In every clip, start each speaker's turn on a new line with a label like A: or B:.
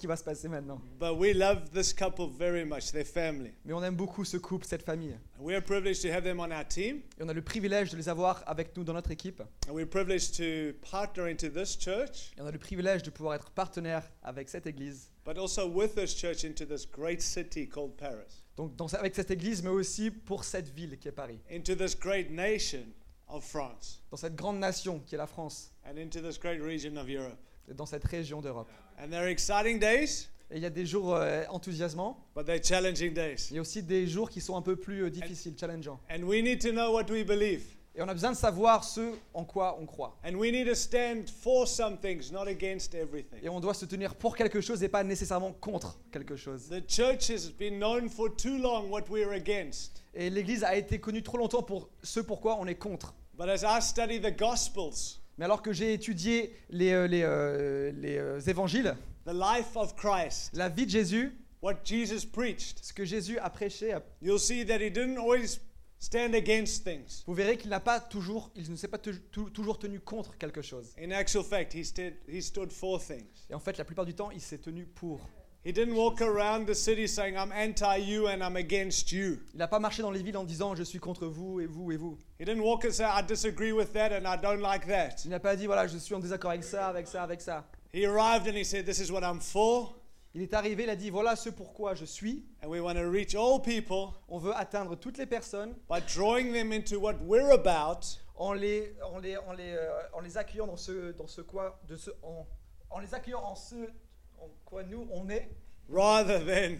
A: qui va se passer maintenant.
B: But we love this couple very much, their family.
A: Mais on aime beaucoup ce couple, cette famille.
B: We are privileged to have them on our team.
A: Et on a le privilège de les avoir avec nous dans notre équipe.
B: And we're privileged to partner into this church,
A: Et on a le privilège de pouvoir être partenaire avec cette église.
B: but also with this church into this great city called Paris,
A: Donc dans- avec cette église, mais aussi pour cette ville qui est Paris.
B: into this great nation of France,
A: Dans cette grande nation qui est la France.
B: and into this great region of Europe.
A: et Dans cette région d'Europe.
B: And they're exciting days,
A: Et il y a des jours euh, enthousiasmants.
B: but they're challenging days.
A: Il y a aussi des jours qui sont un peu plus euh, difficiles, challengeants.
B: And we need to know what we believe.
A: Et on a besoin de savoir ce en quoi on croit.
B: And we need to stand for some things, not against everything.
A: Et on doit se tenir pour quelque chose et pas nécessairement contre quelque chose.
B: The church has been known for too long what we're against.
A: Et l'Église a été connue trop longtemps pour ce pourquoi on est contre.
B: But as I study the Gospels,
A: Mais alors que j'ai étudié les, euh, les, euh, les, euh, évangiles,
B: the life of Christ,
A: la vie de Jésus,
B: what Jesus preached,
A: ce que Jésus a prêché,
B: you'll see that he didn't always stand against things.
A: vous verrez qu'il n'a pas toujours, il ne s'est pas toujours tenu contre quelque chose.
B: In actual fact, he stood, he stood for things.
A: Et en fait, la plupart du temps, il s'est tenu pour.
B: He didn't walk around the city saying, I'm anti you and I'm against you.
A: Il n'a pas marché dans les villes en disant je suis contre vous et vous et vous.
B: He didn't walk and say, I disagree with that and I don't like that.
A: Il n'a pas dit voilà je suis en désaccord avec ça, avec ça, avec ça.
B: He arrived and he said, This is what I'm for.
A: Il est arrivé, il a dit voilà ce pourquoi je suis.
B: And we want to reach all people
A: On veut atteindre toutes les personnes
B: by drawing them into what we're about
A: en les, en les, en les, euh, en les accueillant dans ce, dans ce quoi, de ce, en, en les accueillant en ce en quoi nous on est,
B: rather than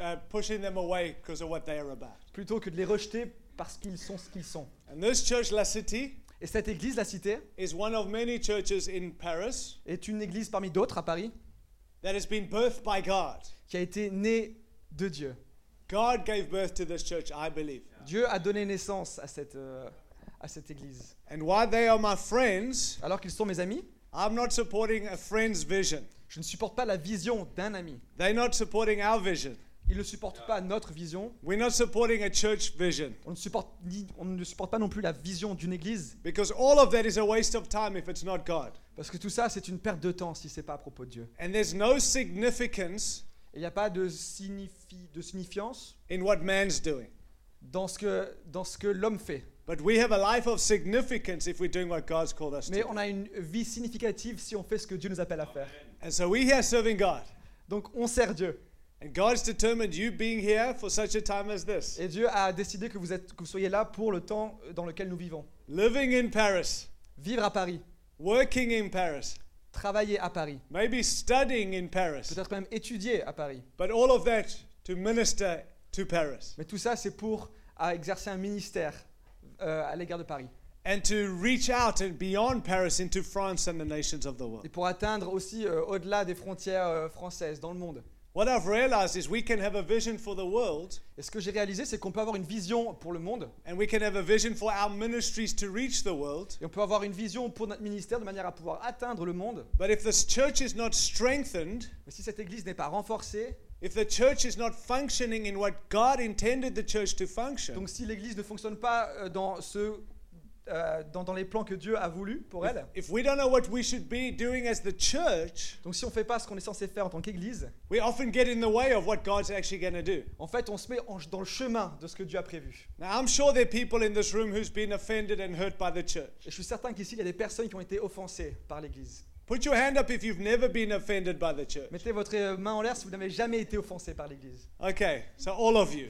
B: uh, pushing them away because of what they are about.
A: plutôt que de les rejeter parce qu'ils sont ce qu'ils sont.
B: And this church, La City,
A: Et cette église, la Cité,
B: is one of many churches in Paris
A: est une église parmi d'autres à Paris
B: that has been birthed by God.
A: qui a été née de Dieu.
B: God gave birth to this church, I believe.
A: Dieu a donné naissance à cette, euh, à cette église.
B: And while they are my friends,
A: Alors qu'ils sont mes amis,
B: I'm not supporting a friend's vision.
A: je ne supporte pas la vision d'un ami.
B: They're not supporting our vision.
A: Ils ne supportent pas notre vision.
B: We're not supporting a church vision
A: On ne supporte, ni- on ne supporte pas non plus la vision d'une église.
B: because all of that is a waste of time if it's not God.
A: Parce que tout ça, c'est une perte de temps si c'est pas à propos de Dieu.
B: And there's no significance
A: Et il n'y a pas de, signifi- de signifiance
B: in what man's doing.
A: dans ce que, dans ce que l'homme fait.
B: But we have a life of significance if we're doing what God's called us to.
A: Mais
B: do.
A: on a une vie significative si on fait ce que Dieu nous appelle à faire.
B: And so we're here serving God.
A: Donc on sert Dieu.
B: And God's determined you being here for such a time as this.
A: Et Dieu a décidé que vous, êtes, que vous soyez là pour le temps dans lequel nous vivons.
B: Living in Paris,
A: Vivre à Paris,
B: working in Paris,
A: travailler à Paris,
B: maybe studying in Paris,
A: peut-être même étudier à Paris.
B: but all of that to minister to Paris
A: Mais tout ça, c'est pour à exercer un ministère euh, à l'égard de Paris.
B: and to reach out and beyond Paris into France and the nations of the world.
A: Et pour atteindre aussi euh, au-delà des frontières euh, françaises, dans le monde.
B: What I've realized is we can have a vision for the world
A: Et ce que j'ai réalisé, c'est qu'on peut avoir une vision pour le monde,
B: and we can have a vision for our ministries to reach the world.
A: et on peut avoir une vision pour notre ministère de manière à pouvoir atteindre le monde.
B: But if this church is not strengthened,
A: Mais si cette église n'est pas renforcée,
B: if the church is not functioning in what God intended the church to function,
A: donc si l'église ne fonctionne pas euh, dans, ce, euh, dans, dans les plans que Dieu a voulu pour elle,
B: if we don't know what we should be doing as the church,
A: donc si on ne fait pas ce qu'on est censé faire en tant qu'église,
B: we often get in the way of what God's actually going to do.
A: en fait, on se met en- dans le chemin de ce que Dieu a prévu.
B: Now, I'm sure there are people in this room who's been offended and hurt by the church.
A: Et je suis certain qu'ici, il y a des personnes qui ont été offensées par l'église.
B: Put your hand up if you've never been offended by the church.
A: Mettez votre euh, main en l'air si vous n'avez jamais été offensé par l'église.
B: Okay, so all of you.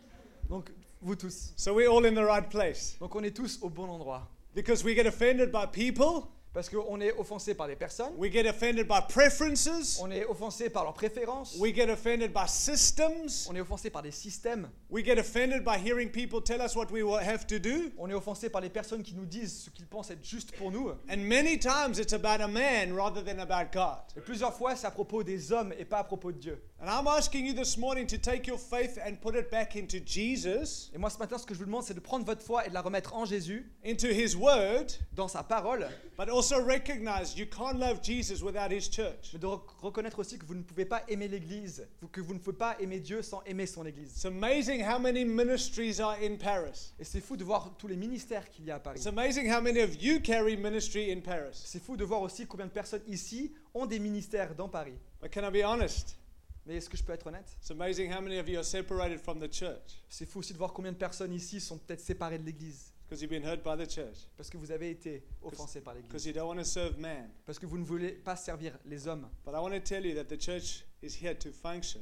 A: Donc, vous tous.
B: So we're all in the right place.
A: Donc, on est tous au bon endroit.
B: Because we get offended by people,
A: Parce qu'on est offensé par des personnes,
B: we get offended by preferences,
A: on est offensé par leurs préférences,
B: we get offended by systems,
A: on est offensé par des systèmes,
B: we get offended by hearing people tell us what we have to do.
A: on est offensé par les personnes qui nous disent ce qu'ils pensent être juste pour nous.
B: And many times it's about a man rather than about God.
A: Et plusieurs fois, c'est à propos des hommes et pas à propos de Dieu.
B: And I'm asking you this morning to take your faith and put it back into Jesus,
A: Et moi, ce matin, ce que je vous demande, c'est de prendre votre foi et de la remettre en Jésus,
B: into His Word,
A: dans sa parole,
B: but also also recognize you can't love Jesus without his church.
A: Mais de rec- reconnaître aussi que vous ne pouvez pas aimer l'Église, que vous ne pouvez pas aimer Dieu sans aimer son Église.
B: It's amazing how many ministries are in Paris.
A: Et c'est fou de voir tous les ministères qu'il y a à Paris.
B: It's amazing how many of you carry ministry in Paris.
A: C'est fou de voir aussi combien de personnes ici ont des ministères dans Paris.
B: But can I be honest?
A: Mais est-ce que je peux être honnête?
B: It's amazing how many of you are separated from the church
A: C'est fou aussi de voir combien de personnes ici sont peut-être séparées de l'Église.
B: Because you've been hurt by the church,
A: Parce que vous avez été offensés par
B: because
A: l'Église.
B: you don't want to serve man.
A: Parce que vous ne voulez pas servir les hommes.
B: But I want to tell you that the church is here to function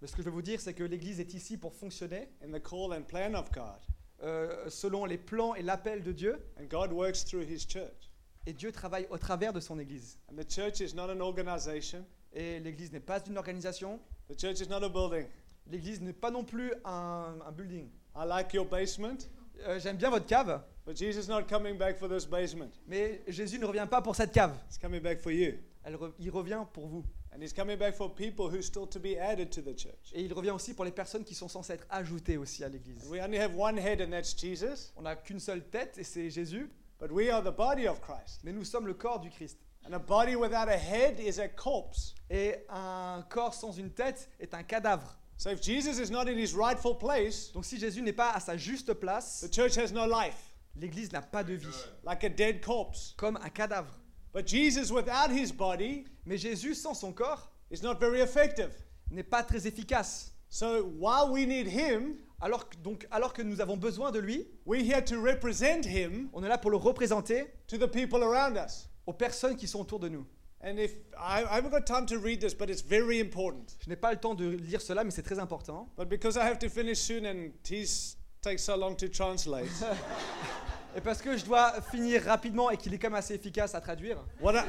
A: Mais ce que je veux vous dire, c'est que l'Église est ici pour fonctionner
B: in the call and plan of God.
A: euh, selon les plans et l'appel de Dieu.
B: And God works through his church.
A: Et Dieu travaille au travers de son Église.
B: And the church is not an organization,
A: Et l'Église n'est pas une organisation.
B: the church is not a building.
A: L'Église n'est pas non plus un, un building.
B: I like your basement,
A: Euh, J'aime bien votre cave,
B: but Jesus is not coming back for this basement.
A: mais Jésus ne revient pas pour cette cave.
B: He's coming back for you.
A: Elle re- il revient pour vous.
B: And he's coming back for people who still to be added to the church.
A: Et il revient aussi pour les personnes qui sont censées être ajoutées aussi à l'Église.
B: And we only have one head, and that's Jesus.
A: On n'a qu'une seule tête et c'est Jésus,
B: But we are the body of Christ.
A: mais nous sommes le corps du Christ.
B: And a body without a head is a corpse.
A: Et un corps sans une tête est un cadavre.
B: So if Jesus is not in his rightful place,
A: Donc si Jésus n'est pas à sa juste place,
B: the church has no life,
A: l'Église n'a pas de vie,
B: like a dead corpse.
A: comme un cadavre.
B: But Jesus without his body
A: Mais Jésus sans son corps
B: is not very effective.
A: n'est pas très efficace.
B: So while we need him,
A: Alors que, donc, alors que nous avons besoin de lui,
B: we're here to represent him
A: on est là pour le représenter
B: to the people around us.
A: aux personnes qui sont autour de nous.
B: And if I, I haven't got time to read this, but it's very important.
A: Je n'ai pas le temps de lire cela, mais c'est très important.
B: But because I have to finish soon and he's takes so long to translate,
A: Et parce que je dois finir rapidement et qu'il est quand même assez efficace à traduire,
B: what, I,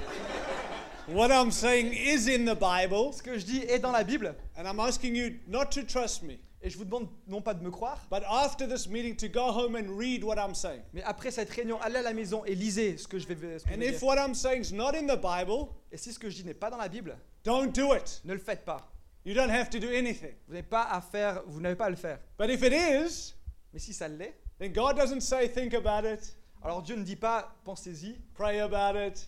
B: what I'm saying is in the Bible,
A: ce que je dis est dans la Bible,
B: and I'm asking you not to trust me,
A: et je vous demande non pas de me croire,
B: but after this meeting to go home and read what I'm saying.
A: mais après cette réunion, allez à la maison et lisez ce que je vais, ce que je
B: And
A: vais
B: if
A: dire.
B: what I'm saying is not in the Bible,
A: Et si ce que je dis n'est pas dans la Bible,
B: don't do it.
A: ne le faites pas.
B: You don't have to do anything.
A: Vous n'avez pas à faire, vous n'avez pas à le faire.
B: But if it is,
A: Mais si ça l'est,
B: then God doesn't say think about it,
A: alors Dieu ne dit pas pensez-y,
B: pray about it,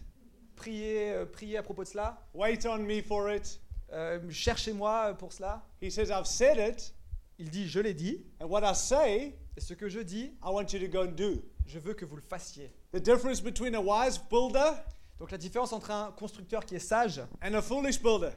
A: priez, euh, priez à propos de cela,
B: wait on me for it.
A: euh, cherchez-moi pour cela.
B: He says, I've said it,
A: Il dit je l'ai dit,
B: and what I say,
A: et ce que je dis,
B: I want you to go and do.
A: je veux que vous le fassiez.
B: The difference between a wise builder
A: Donc la différence entre un constructeur qui est sage
B: and a foolish builder,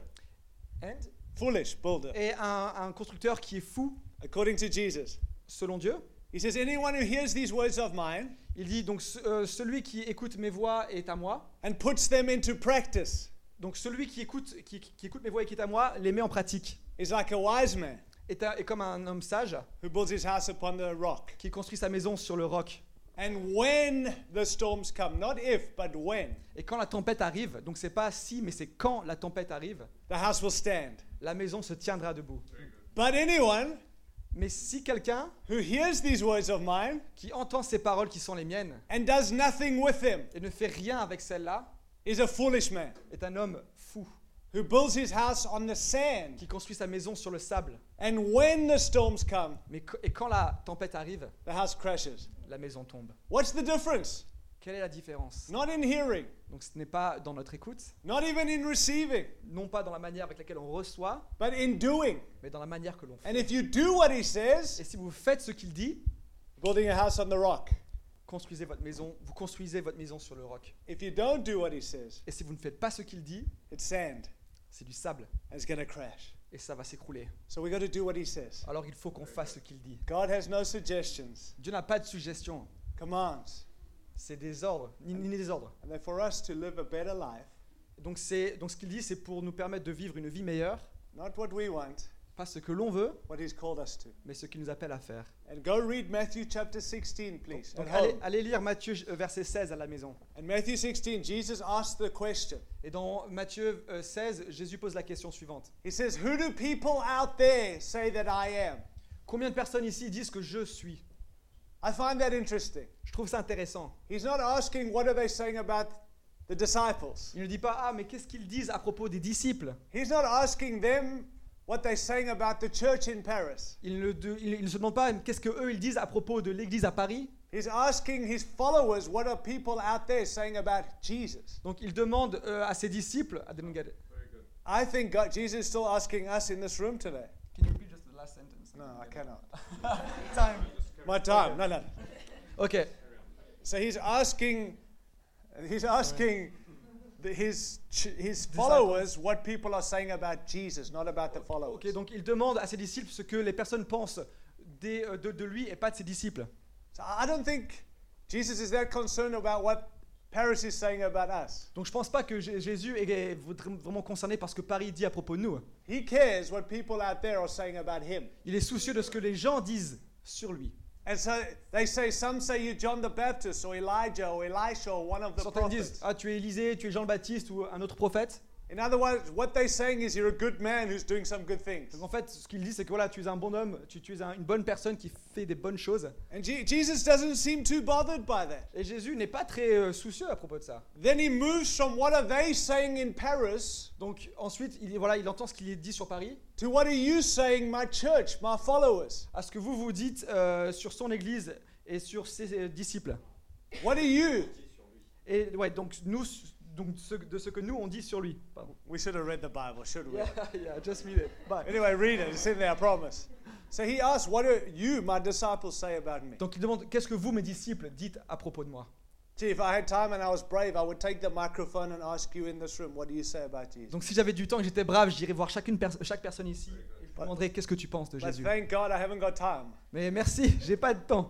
A: and-
B: foolish builder,
A: et un, un constructeur qui est fou,
B: according to Jesus.
A: selon Dieu.
B: He says, Anyone who hears these words of mine
A: Il dit donc euh, celui qui écoute mes voix est à moi.
B: and puts them into practice
A: Donc celui qui écoute, qui, qui écoute mes voix et qui est à moi les met en pratique.
B: is like a wise man
A: Est, un- est comme un homme sage
B: who builds his house upon the rock.
A: qui construit sa maison sur le roc.
B: And when the storms come, not if, but when,
A: Et quand la tempête arrive, donc c'est pas si, mais c'est quand la tempête arrive,
B: the house will stand.
A: la maison se tiendra debout.
B: But anyone
A: Mais si quelqu'un
B: who hears these words of mine
A: qui entend ces paroles qui sont les miennes
B: and does nothing with them
A: et ne fait rien avec celles-là
B: is a foolish man
A: est un homme
B: who builds his house on the sand.
A: qui construit sa maison sur le sable.
B: And when the storms come,
A: Mais qu- et quand la tempête arrive,
B: the house crashes.
A: la maison tombe.
B: What's the difference?
A: Quelle est la différence?
B: Not in hearing,
A: Donc ce n'est pas dans notre écoute,
B: not even in receiving,
A: non pas dans la manière avec laquelle on reçoit,
B: but in doing.
A: mais dans la manière que l'on fait.
B: And if you do what he says,
A: Et si vous faites ce qu'il dit,
B: building a house on the rock.
A: construisez votre maison, vous construisez votre maison sur le roc.
B: If you don't do what he says,
A: Et si vous ne faites pas ce qu'il dit,
B: it's sand
A: c'est du sable
B: it's crash.
A: et ça va s'écrouler.
B: So we got to do what he says.
A: Alors il faut qu'on fasse ce qu'il dit.
B: God has no suggestions,
A: Dieu n'a pas de suggestion,
B: commands.
A: c'est des ordres, ni, ni des ordres.
B: And they're for us to live a better life,
A: Donc, c'est, donc ce qu'il dit, c'est pour nous permettre de vivre une vie meilleure,
B: not what we want,
A: pas ce que l'on veut,
B: what he's called us to.
A: mais ce qu'il nous appelle à faire.
B: And go read Matthew chapter 16, please.
A: Donc
B: at
A: allez, allez lire Matthieu euh, verset 16 à la maison.
B: In Matthew 16, Jesus asked the question.
A: Et dans Matthieu euh, 16, Jésus pose la question suivante.
B: He says, Who do people out there say that I am?
A: Combien de personnes ici disent que je suis?
B: I find that interesting.
A: Je trouve ça intéressant.
B: He's not asking what are they saying about the disciples?
A: Il ne dit pas Ah, mais qu'est-ce qu'ils disent à propos des disciples?
B: He's not asking them what they're saying about the church in Paris.
A: il ne, de- il- il ne se demande pas Qu'est-ce que eux ils disent à propos de l'église à Paris
B: He's asking his followers, what are people out there saying about Jesus?
A: Donc il demande euh, à ses disciples. I didn't get it.
B: I think God, Jesus is still asking us in this room today.
A: Can you repeat just the last sentence?
B: No, I cannot.
A: Time.
B: My time. No, no.
A: Ok.
B: So he's asking, he's asking the, his his followers what people are saying about Jesus, not about the followers.
A: Ok, donc il demande à ses disciples ce que les personnes pensent des- euh, de, de lui et pas de ses disciples.
B: So I don't think Jesus is that concerned about what Paris is saying about us.
A: Donc je pense pas que Jésus est est vraiment concerné par ce que Paris dit à propos de nous.
B: He cares what people out there are saying about him.
A: Il est soucieux de ce que les gens disent sur lui.
B: And so they say, some say you're John the Baptist or Elijah or Elisha or one of the
A: Certains disent
B: prophets.
A: Ah, tu es Élisée, tu es Jean le Baptiste ou un autre prophète.
B: In other words, what they're saying is you're a good man who's doing some good things.
A: Donc en fait, ce qu'il dit, c'est que voilà, tu es un bon homme, tu, tu es un- une bonne personne qui fait des bonnes choses.
B: And Je- Jesus doesn't seem too bothered by that.
A: Et Jésus n'est pas très euh, soucieux à propos de ça.
B: Then he moves from what are they saying in Paris
A: Donc ensuite, il, voilà, il entend ce qu'il est dit sur Paris,
B: to what are you saying, my church, my followers?
A: à ce que vous vous dites euh, sur son Église et sur ses euh, disciples.
B: What are you?
A: Et ouais, donc nous, donc ce- de ce que nous on dit sur lui. Pardon.
B: We should have read the Bible, should we?
A: Yeah, yeah, just read it. Bye.
B: Anyway, read it. It's in there, I promise. So he asks, What do you, my disciples, say about me?
A: Donc il demande qu'est-ce que vous, mes disciples, dites à propos de moi?
B: Gee, if I had time and I was brave, I would take the microphone and ask you in this room, What do you say about Jesus?
A: Donc si j'avais du temps et que j'étais brave, j'irais voir chacune pers- chaque personne ici et je demanderais qu'est-ce que tu penses de
B: But
A: Jésus?
B: thank God I haven't got time
A: Mais merci, j'ai pas de temps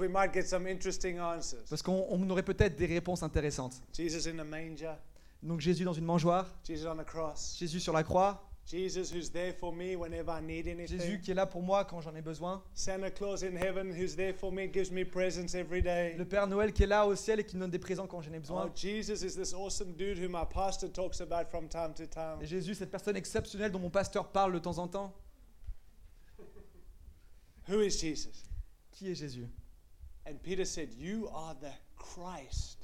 B: we might get some interesting answers.
A: parce qu'on on aurait peut-être des réponses intéressantes.
B: Jesus in the manger,
A: Donc Jésus dans une mangeoire,
B: Jesus on the cross,
A: Jésus sur la croix,
B: Jesus who's there for me whenever I need anything.
A: Jésus qui est là pour moi quand j'en ai besoin,
B: Santa Claus in heaven who's there for me, gives me presents every day.
A: le Père Noël qui est là au ciel et qui me donne des présents quand j'en ai
B: Oh,
A: besoin.
B: Jesus is this awesome dude who my pastor talks about from time to time.
A: Et Jésus, cette personne exceptionnelle dont mon pasteur parle de temps en temps.
B: Who is Jesus?
A: Qui est Jésus?
B: And Peter said, You are the Christ.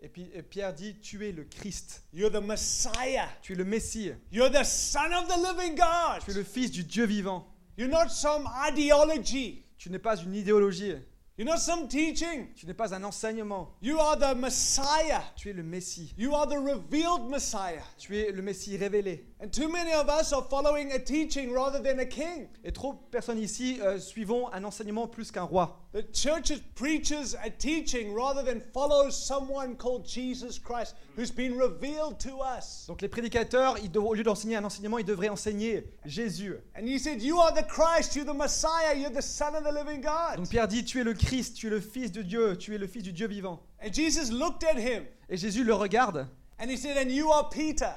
A: Et puis et Pierre dit, tu es le Christ,
B: You're the Messiah.
A: tu es le Messie,
B: You're the Son of the living God.
A: tu es le Fils du Dieu vivant.
B: You're not some ideology.
A: Tu n'es pas une idéologie,
B: You're not some teaching.
A: tu n'es pas un enseignement,
B: You are the Messiah.
A: tu es le Messie,
B: You are the revealed Messiah.
A: tu es le Messie révélé.
B: And too many of us are following a teaching rather than a king.
A: Et trop de personnes ici euh, suivons un enseignement plus qu'un roi.
B: The church preaches a teaching rather than follows someone called Jesus Christ who's been revealed to us.
A: Donc les prédicateurs, ils au lieu d'enseigner un enseignement, ils devraient enseigner Jésus.
B: And he said, You are the Christ, you're the Messiah, you're the Son of the living God.
A: Donc Pierre dit, tu es le Christ, tu es le Fils de Dieu, tu es le Fils du Dieu vivant.
B: And Jesus looked at him
A: Et Jésus le regarde
B: and he said, And you are Peter,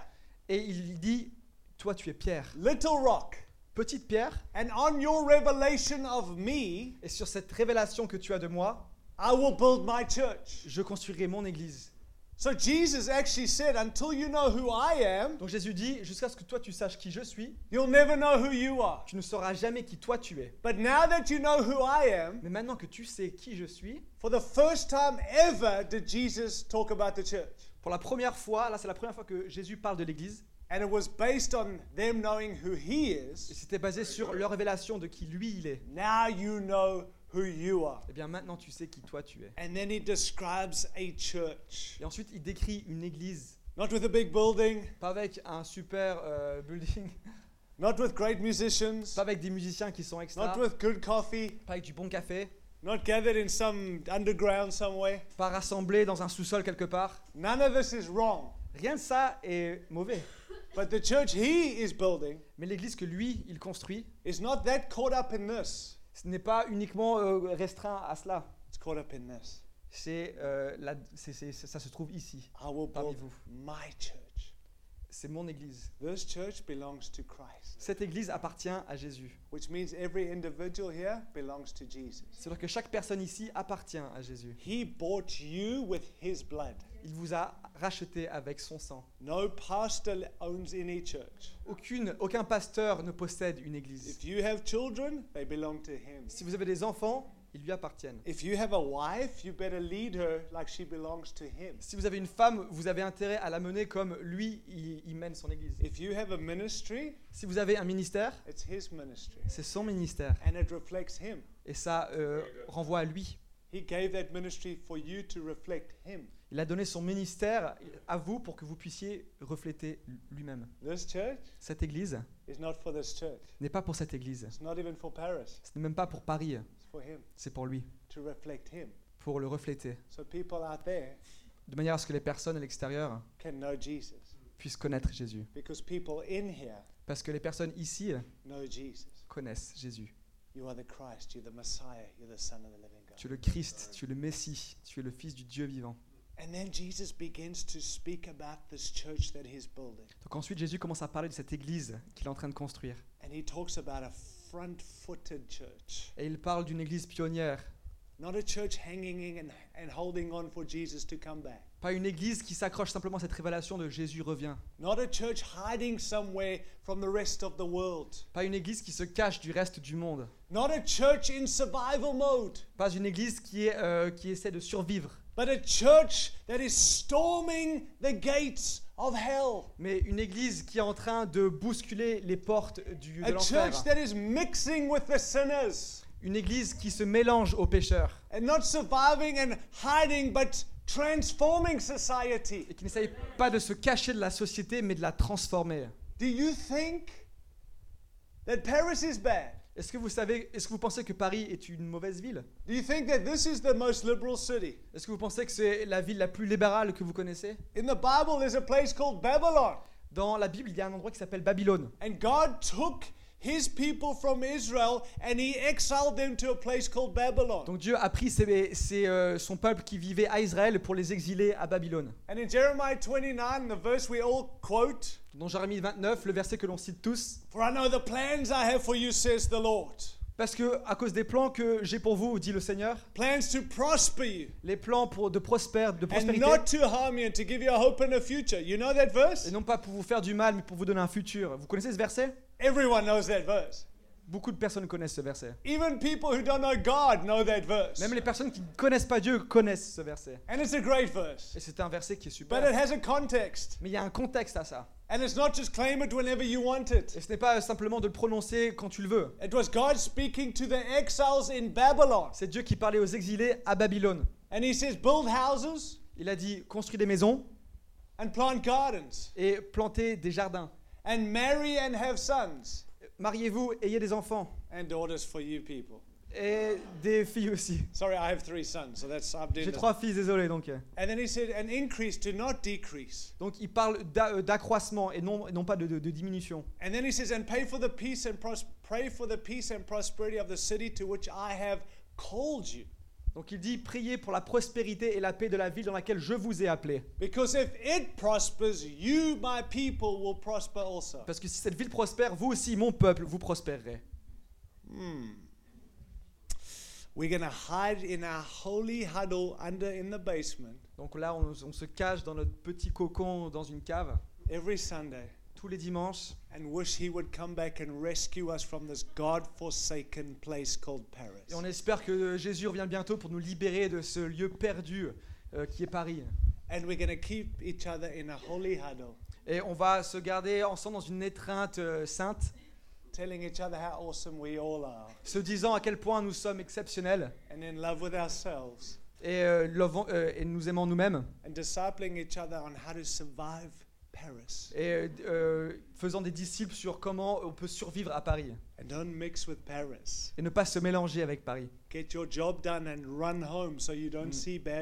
A: et il dit, toi tu es Pierre,
B: little rock.
A: Petite Pierre,
B: And on your revelation of me,
A: et sur cette révélation que tu as de moi,
B: I will build my church.
A: je construirai mon église.
B: So Jesus actually said, Until you know who I am,
A: Donc Jésus dit, jusqu'à ce que toi tu saches qui je suis,
B: you'll never know who you are.
A: tu ne sauras jamais qui toi tu es.
B: But now that you know who I am,
A: Mais maintenant que tu sais qui je suis,
B: for the first time ever did Jesus talk about the church.
A: pour la première fois, là c'est la première fois que Jésus parle de l'église,
B: And it was based on them knowing who he
A: et
B: is.
A: c'était basé sur leur révélation de qui lui il est.
B: Now you know who you are.
A: Eh bien maintenant tu sais qui toi tu es.
B: And then he describes a church.
A: Et ensuite il décrit une église,
B: Not with a big building,
A: pas avec un super euh, building,
B: not with great musicians,
A: pas avec des musiciens qui sont extra,
B: not with good coffee,
A: pas avec du bon café,
B: not gathered in some underground somewhere.
A: pas rassemblé dans un sous-sol quelque part.
B: None of this is wrong.
A: Rien de ça est mauvais.
B: But the church he is building
A: Mais l'église que lui, il construit,
B: is not that caught up in this.
A: ce n'est pas uniquement euh, restreint à cela.
B: It's caught up in this.
A: C'est, euh, la- c'est- c'est- ça se trouve ici.
B: I will
A: Parmi
B: build
A: vous.
B: my church.
A: C'est mon église.
B: This church belongs to Christ,
A: Cette église appartient à Jésus.
B: which means every individual here belongs to Jesus.
A: C'est-à-dire que chaque personne ici appartient à Jésus.
B: He bought you with his blood.
A: Il vous a racheté avec son sang.
B: No pastor owns any church.
A: Aucune, aucun pasteur ne possède une église.
B: If you have children, they belong to him.
A: Si vous avez des enfants, ils lui appartiennent.
B: If you have a wife, you better lead her like she belongs to him.
A: Si vous avez une femme, vous avez intérêt à la mener comme lui, il, il mène son église.
B: If you have a ministry,
A: Si vous avez un ministère,
B: it's his ministry.
A: c'est son ministère.
B: And it reflects him.
A: Et ça euh, renvoie à lui.
B: He gave that ministry for you to reflect Him.
A: Il a donné son ministère à vous pour que vous puissiez refléter lui-même. Cette église n'est pas pour cette église. Ce n'est même pas pour Paris. C'est pour lui, pour le refléter.
B: So people out there
A: De manière à ce que les personnes à l'extérieur
B: can know Jesus.
A: puissent connaître Jésus.
B: Because people in here
A: Parce que les personnes ici connaissent Jésus.
B: You are the Christ. You're the Messiah. You're the Son of the living God.
A: Tu es le Christ, tu es le Messie, tu es le Fils du Dieu vivant.
B: And then Jesus begins to speak about this church that he's building.
A: Donc ensuite Jésus commence à parler de cette église qu'il est en train de construire.
B: And he talks about a front footed church.
A: Et il parle d'une église pionnière,
B: Not a church hanging and, and holding on for Jesus to come back.
A: pas une église qui s'accroche simplement à cette révélation de Jésus revient,
B: Not a church hiding somewhere from the rest of the world.
A: pas une église qui se cache du reste du monde,
B: Not a church in survival mode.
A: pas une église qui, est, euh, qui essaie de survivre,
B: But a church that is storming the gates of hell.
A: mais une église qui est en train de bousculer les portes du, de
B: A
A: l'enfer,
B: church that is mixing with the sinners.
A: une église qui se mélange aux pécheurs
B: And not surviving and hiding, but transforming society.
A: et qui n'essaye pas de se cacher de la société mais de la transformer.
B: Do you think that Paris is bad?
A: Est-ce que vous savez, est-ce que vous pensez que Paris est une mauvaise ville?
B: Do you think that this is the most liberal city?
A: Est-ce que vous pensez que c'est la ville la plus libérale que vous connaissez?
B: In the Bible, there's a place called Babylon.
A: Dans la Bible, il y a un endroit qui s'appelle Babylone.
B: And God took his people from Israel and he exiled them to a place called Babylon.
A: Donc Dieu a pris ses- ses, euh, son peuple qui vivait à Israël pour les exiler à Babylone.
B: And in Jeremiah 29, the verse we all quote,
A: Dans Jérémie 29, le verset que l'on cite tous,
B: For I know the plans I have for you, says the Lord.
A: parce que à cause des plans que j'ai pour vous, dit le Seigneur,
B: Plans to prosper you
A: les plans pour de prospère, de
B: and
A: prospérité,
B: not to harm you and to give you a hope and a future. You know that verse?
A: et non pas pour vous faire du mal, mais pour vous donner un futur. Vous connaissez ce verset?
B: Everyone knows that verse.
A: Beaucoup de personnes connaissent ce verset.
B: Even people who don't know God know that verse.
A: Même les personnes qui ne connaissent pas Dieu connaissent ce verset.
B: And it's a great verse.
A: Et c'est un verset qui est
B: But
A: super.
B: it has a context.
A: Mais il y a un contexte à ça.
B: And it's not just claim it whenever you want it.
A: Et ce n'est pas simplement de le prononcer quand tu le veux.
B: It was God speaking to the exiles in Babylon.
A: C'est Dieu qui parlait aux exilés à Babylone.
B: And he says, Build houses
A: Il a dit construis des maisons
B: and plant gardens,
A: et plantez des jardins.
B: and marry and have sons
A: Mariez-vous, ayez des enfants
B: and daughters for you people.
A: et des filles aussi.
B: Sorry, I have three sons, so that's
A: J'ai trois filles, désolé donc.
B: And then he said, and increase, do not decrease.
A: Donc il parle euh, d'accroissement et non, pas de, de- de diminution.
B: And then he says, and pay for the peace and pray for the peace and prosperity of the city to which I have called you.
A: Donc il dit priez pour la prospérité et la paix de la ville dans laquelle je vous ai appelé.
B: Because if it prospers, you, my people, will prosper also.
A: Parce que si cette ville prospère, vous aussi, mon peuple, vous prospérerez.
B: We're going to hide in our holy huddle under in the basement
A: Donc là, on, on se cache dans notre petit cocon dans une cave
B: every Sunday
A: tous les dimanches
B: and wish he would come back and rescue us from this God-forsaken place called Paris.
A: et on espère que Jésus revient bientôt pour nous libérer de ce lieu perdu euh, qui est Paris.
B: And we're going to keep each other in a holy huddle,
A: Et on va se garder ensemble dans une étreinte euh, sainte,
B: telling each other how awesome we all are
A: se disant à quel point nous sommes exceptionnels
B: and in love with ourselves
A: et, euh, lovons- et nous aimons nous-mêmes
B: and discipling each other on how to survive.
A: Et euh, faisant des disciples sur comment on peut survivre à Paris
B: And don't mix with Paris.
A: et ne pas se mélanger avec Paris.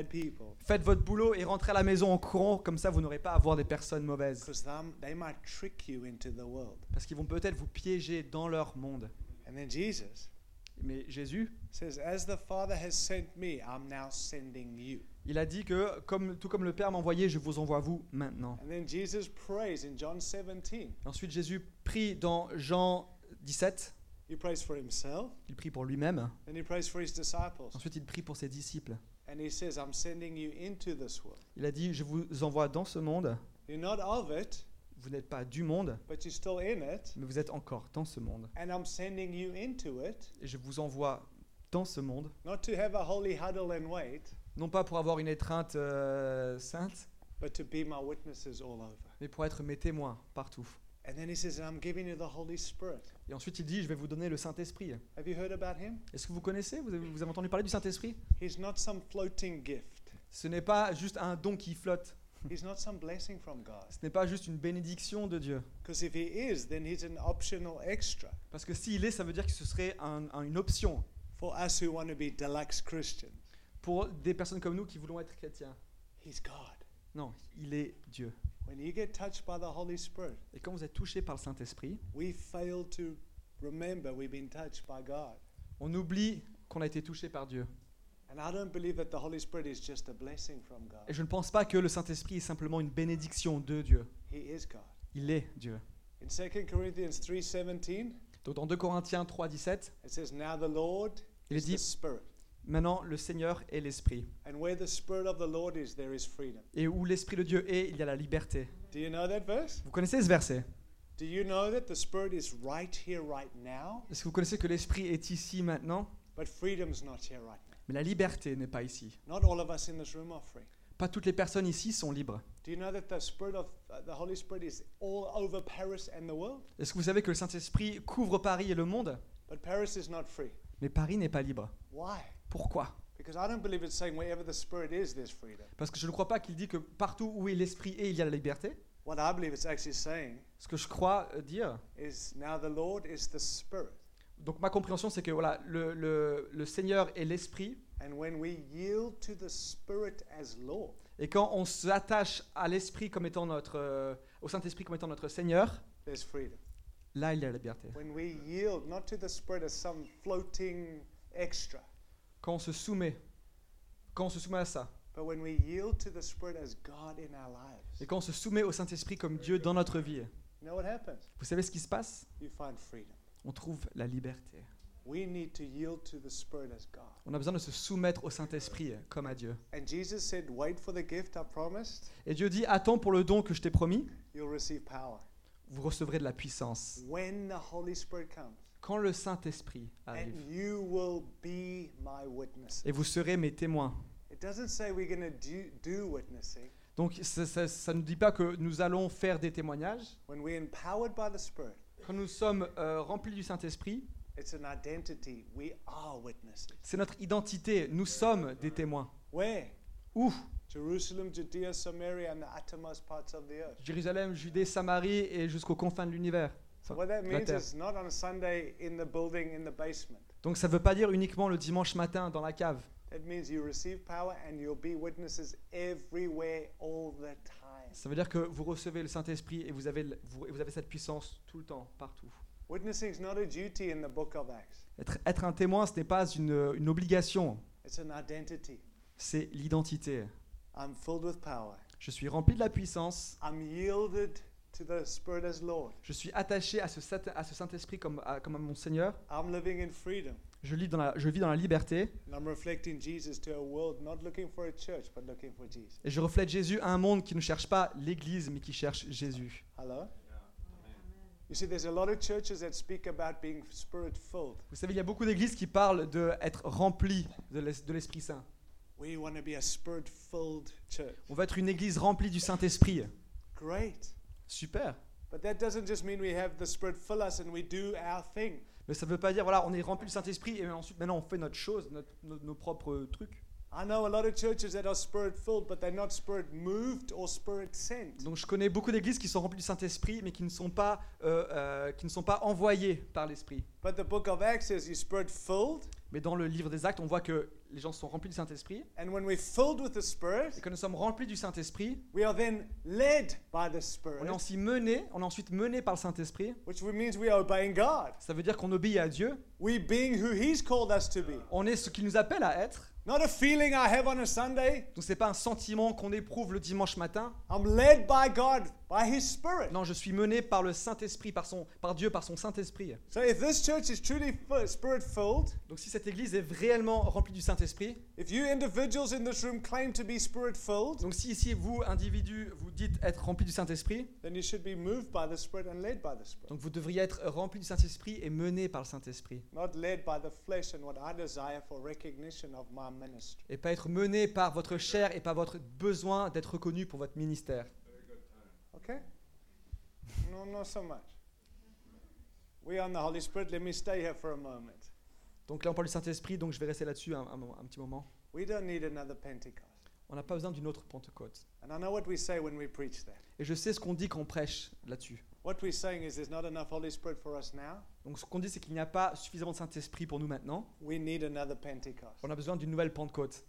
B: People.
A: Faites votre boulot et rentrez à la maison en courant, comme ça vous n'aurez pas à voir des personnes mauvaises.
B: Because them- they might trick you into the world.
A: Parce qu'ils vont peut-être vous piéger dans leur monde.
B: And then Jesus
A: Mais Jésus,
B: says, As the Father has sent me, I'm now sending you.
A: Il a dit que comme, tout comme le Père m'a envoyé, je vous envoie vous maintenant.
B: And then Jesus prays in John 17.
A: Ensuite Jésus prie dans Jean 17,
B: He prays for himself,
A: il prie pour lui-même.
B: then he prays for his disciples.
A: Ensuite il prie pour ses disciples.
B: And he says, I'm sending you into this world.
A: Il a dit, je vous envoie dans ce monde.
B: You're not of it,
A: Vous n'êtes pas du monde,
B: but you're still in it.
A: mais vous êtes encore dans ce monde.
B: And I'm sending you into it,
A: Et je vous envoie dans ce monde,
B: not to have a holy huddle and wait,
A: non pas pour avoir une étreinte euh, sainte,
B: but to be my witnesses all over.
A: mais pour être mes témoins partout.
B: And then he says, I'm giving you the Holy Spirit.
A: Et ensuite, il dit, je vais vous donner le Saint-Esprit.
B: Have you heard about him?
A: Est-ce que vous connaissez? Vous avez, vous avez entendu parler du Saint-Esprit?
B: He's not some floating gift.
A: Ce n'est pas juste un don qui flotte.
B: He's not some blessing from God.
A: Ce n'est pas juste une bénédiction de Dieu.
B: Because if he is, then he's an optional extra
A: Parce que s'il est, ça veut dire que ce serait un- un- une option
B: for us who want to be deluxe Christians.
A: Pour des personnes comme nous qui voulons être chrétiens.
B: He's God.
A: Non, il est Dieu.
B: When you get touched by the Holy Spirit,
A: Et quand vous êtes touché par le Saint-Esprit,
B: we fail to remember we've been touched by God.
A: on oublie qu'on a été touché par Dieu.
B: And I don't believe that the Holy Spirit is just a blessing from God.
A: Et je ne pense pas que le Saint-Esprit est simplement une bénédiction de Dieu.
B: He is God.
A: Il est Dieu.
B: In 2 Corinthians 3:17,
A: Donc dans 2 Corinthiens 3, 17,
B: it says, "Now the Lord
A: il est
B: is the
A: dit
B: Spirit,
A: Maintenant, le Seigneur est l'Esprit.
B: and where the Spirit of the Lord is, there is freedom."
A: Et où l'Esprit de Dieu est, il y a la liberté.
B: Do you know that verse?
A: Vous connaissez ce verset?
B: Do you know that the Spirit is right here, right now?
A: Est-ce que vous connaissez que l'Esprit est ici maintenant?
B: But freedom's not here right now.
A: Mais la liberté n'est pas ici.
B: Not all of us in this room are free.
A: Pas toutes les personnes ici sont libres.
B: Do you know that the Spirit of uh, the Holy Spirit is all over Paris and the world?
A: Est-ce que vous savez que le Saint-Esprit couvre Paris et le monde?
B: But Paris is not free.
A: Mais Paris n'est pas libre.
B: Why?
A: Pourquoi? Parce que je ne crois pas qu'il dit que partout où est l'Esprit est, il y a la liberté.
B: What I believe it's actually saying
A: Ce que je crois euh, dire,
B: is now the Lord is the Spirit.
A: donc ma compréhension, c'est que voilà, le, le- le Seigneur est l'Esprit. Et quand on s'attache à l'Esprit comme étant notre, euh, au Saint-Esprit comme étant notre Seigneur,
B: there's freedom.
A: Là il y a la liberté.
B: When we yield not to the Spirit as some floating extra,
A: Quand on se soumet, quand on se soumet à ça,
B: but when we yield to the Spirit as God in our lives,
A: et quand on se soumet au Saint-Esprit comme Dieu dans notre vie,
B: you know what happens?
A: vous savez ce qui se passe? On trouve la liberté.
B: We need to yield to the Spirit as God.
A: On a besoin de se soumettre au Saint-Esprit comme à Dieu.
B: And Jesus said, Wait for the gift I promised,
A: Et Dieu dit, attends pour le don que je t'ai promis. Vous recevrez de la puissance.
B: When the Holy Spirit comes,
A: Quand le Saint-Esprit arrive,
B: and you will be my witnesses.
A: et vous serez mes témoins.
B: It doesn't say we're going to do, do witnessing.
A: Donc ça, ne dit pas que nous allons faire des témoignages.
B: When we're empowered by the Spirit,
A: Quand nous sommes euh, remplis du Saint-Esprit, c'est notre identité. Nous sommes des témoins.
B: Where?
A: Où?
B: Jerusalem, Judea, Samaria, and the uttermost parts of the earth.
A: Jérusalem, Judée, Samarie et jusqu'aux confins de l'univers.
B: So what that
A: La
B: means
A: terre.
B: is not on a Sunday in the building in the basement.
A: Donc ça ne veut pas dire uniquement le dimanche matin dans la cave.
B: That means you receive power and you'll be witnesses everywhere all the time.
A: Ça veut dire que vous recevez le Saint-Esprit et vous avez, le- vous, vous avez cette puissance tout le temps, partout.
B: Witnessing is not a duty in the book of Acts.
A: Être, être un témoin, ce n'est pas une, une obligation,
B: It's an identity.
A: C'est l'identité. Je suis rempli de la puissance,
B: I'm yielded to the Spirit as Lord.
A: je suis attaché à ce, Saint- à ce Saint-Esprit comme, à- comme à mon Seigneur,
B: I'm living in freedom.
A: je, lis dans la, je vis dans la liberté et je reflète Jésus à un monde qui ne cherche pas l'Église mais qui cherche Jésus. Vous savez, il y a beaucoup d'églises qui parlent d'être l'es- de l'Esprit Saint.
B: We want to be a spirit filled church.
A: On va être une église remplie du Saint-Esprit.
B: Great.
A: Super.
B: But that doesn't just mean we have the Spirit fill us and we do our thing.
A: Mais ça ne veut pas dire, voilà, on est rempli du Saint-Esprit et ensuite maintenant on fait notre chose, notre- nos, nos propres trucs.
B: I know a lot of churches that are spirit filled, but they're not spirit moved or spirit sent.
A: Donc je connais beaucoup d'églises qui sont remplies du Saint-Esprit mais qui ne sont pas, euh, euh, qui ne sont pas envoyées par l'Esprit.
B: But the book of Acts you're spirit filled,
A: Mais dans le livre des Actes, on voit que les gens sont remplis du Saint-Esprit.
B: and when we're filled with the Spirit,
A: Et quand nous sommes remplis du Saint-Esprit,
B: we are then led by the
A: on est on ensuite menés par le Saint-Esprit.
B: which means we are obeying God.
A: Ça veut dire qu'on obéit à Dieu.
B: We being who He's called us to be.
A: On est ce qu'il nous appelle à être.
B: Not a feeling I have on a Sunday.
A: Donc c'est pas un sentiment qu'on éprouve le dimanche matin.
B: I'm led by God, by His Spirit.
A: Non, je suis mené par le Saint-Esprit, par, son, par Dieu, par son Saint-Esprit.
B: So if this church is truly spirit filled,
A: Donc si cette église est réellement remplie du Saint-Esprit,
B: if you individuals in this room claim to be spirit filled,
A: donc si ici vous, individus, vous dites être remplis du Saint-Esprit,
B: then you should be moved by the Spirit and led by the Spirit.
A: donc vous devriez être remplis du Saint-Esprit et menés par le Saint-Esprit.
B: Not led by the flesh and what I desire for recognition of my.
A: Et pas être menés par votre chair et par votre besoin d'être reconnu pour votre ministère.
B: Okay? No, not so much. We on the Holy Spirit. Let me stay here for a moment.
A: Donc là, on parle du Saint-Esprit, donc je vais rester là-dessus un, un moment- un petit moment.
B: We don't need another Pentecost.
A: On n'a pas besoin d'une autre Pentecôte.
B: And I know what we say when we preach that.
A: Et je sais ce qu'on dit quand on prêche là-dessus.
B: What we're saying is there's not enough Holy Spirit for us now.
A: Donc ce qu'on dit, c'est qu'il n'y a pas suffisamment de Saint-Esprit pour nous maintenant.
B: We need another Pentecost.
A: On a besoin d'une nouvelle Pentecôte.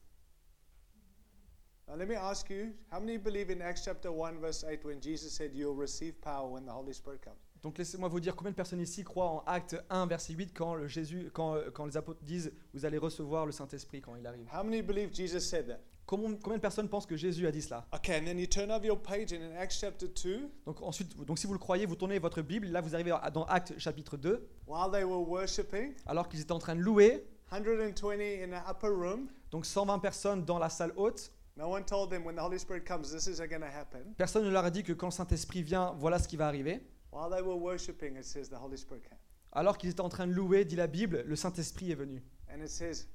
B: Now, let me ask you how many believe in Acts chapter 1, verse 8, when Jesus said, You'll receive power when the Holy Spirit comes?
A: Donc laissez-moi vous dire combien de personnes ici croient en Acte 1, verset 8, quand, le Jésus, quand, euh, quand les apôtres disent Vous allez recevoir le Saint-Esprit quand il arrive.
B: How many believe Jesus said that?
A: Combien, combien de personnes pensent que Jésus a dit cela
B: Okay, and then you turn over your page, and in Acts chapter 2,
A: donc, ensuite, donc si vous le croyez, vous tournez votre Bible, là vous arrivez dans Acte chapitre 2,
B: while they were worshiping,
A: alors qu'ils étaient en train de louer,
B: 120 in the upper room,
A: donc 120 personnes dans la salle haute,
B: no one told them when the Holy Spirit comes, this is going to happen.
A: personne ne leur a dit que quand le Saint-Esprit vient, voilà ce qui va arriver.
B: While they were worshiping, it says the Holy Spirit came.
A: Alors qu'ils étaient en train de louer, dit la Bible, le Saint-Esprit est venu.
B: And it says,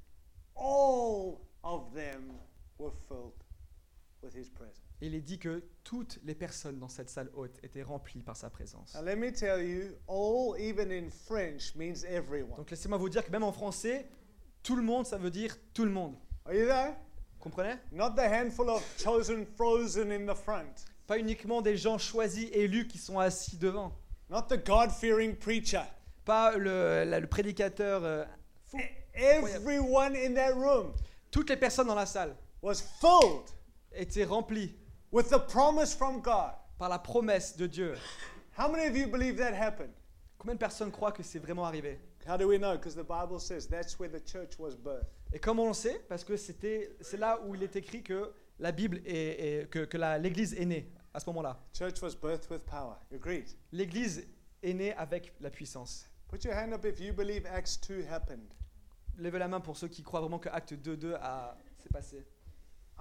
B: all of them
A: il est dit que toutes les personnes dans cette salle haute étaient remplies par sa présence.
B: Now, let me tell you, all, even in French, means everyone.
A: Donc laissez-moi vous dire que même en français, tout le monde, ça veut dire tout le monde.
B: Are you there?
A: Comprenez?
B: Not the handful of chosen frozen in the front.
A: Pas uniquement des gens choisis, élus qui sont assis devant.
B: Not the God fearing preacher.
A: Pas le, la- le prédicateur. euh, fou.
B: Everyone in that room
A: Toutes les personnes dans la salle
B: was filled
A: étaient remplies
B: with the promise from God.
A: par la promesse de Dieu.
B: How many of you believe that happened?
A: Combien de personnes croient que c'est vraiment arrivé?
B: How do we know? Because the Bible says that's where the church was birthed.
A: Et comment on le sait Parce que c'était, c'est là où il est écrit que la Bible est, est- que, que l'Église est née à ce moment-là.
B: Church was birthed with power. Agreed?
A: L'Église est née avec la puissance.
B: Put your hand up if you believe Acts 2 happened.
A: Levez la main pour ceux qui croient vraiment que Acte 2.2 a s'est passé.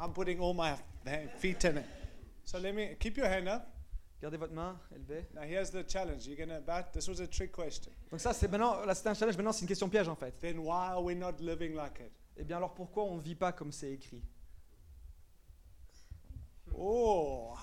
B: I'm putting all my feet in it. So let me keep your hand up.
A: Gardez votre main élevée.
B: Now here's the challenge. You're gonna about this was a trick question.
A: Donc ça, c'est maintenant, là, c'est un challenge. Maintenant, c'est une question piège en fait.
B: Then why are we not living like it?
A: Eh bien, alors pourquoi on ne vit pas comme c'est écrit?
B: Oh.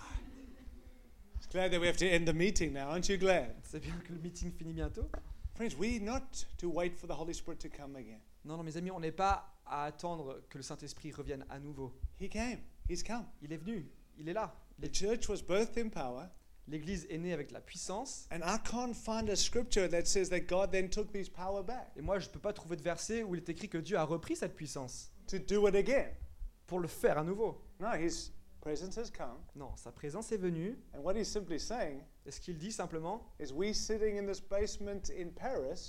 B: It's glad that we have to end the meeting now. Aren't you glad?
A: C'est bien que le meeting finit bientôt.
B: Friends, we're not to wait for the Holy Spirit to come again.
A: Non, non, mes amis, on n'est pas à attendre que le Saint-Esprit revienne à nouveau.
B: He came. He's come.
A: Il est venu, il est là.
B: The church was birthed in power.
A: L'Église est née avec la puissance.
B: And I can't find a scripture that says that God then took this power back
A: Et moi, je ne peux pas trouver de verset où il est écrit que Dieu a repris cette puissance
B: to do it again.
A: pour le faire à nouveau.
B: No, His presence has come.
A: Non, sa présence est venue.
B: And what He's simply saying
A: Et ce qu'il dit simplement,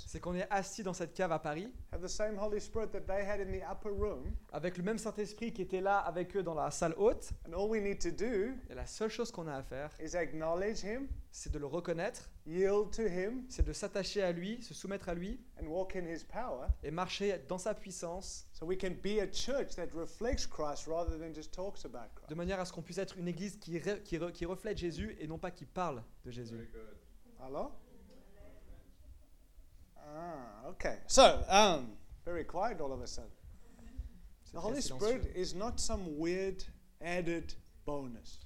A: c'est qu'on est assis dans cette cave à Paris
B: have the same Holy Spirit that they had in the upper room.
A: avec le même Saint-Esprit qui était là avec eux dans la salle haute.
B: And all we need to do
A: Et la seule chose qu'on a à faire,
B: is acknowledge Him,
A: c'est de le reconnaître,
B: yield to Him,
A: c'est de s'attacher à lui, se soumettre à lui
B: and walk in His power
A: et marcher dans sa puissance
B: so we can be a church that reflects Christ rather than just talks about
A: de
B: Christ.
A: manière à ce qu'on puisse être une église qui, re- qui, re- qui reflète Jésus et non pas qui parle de Jésus.
B: Hello? Ah, okay. So, um, very quiet all of a sudden. The Holy. Spirit is not some weird added bonus.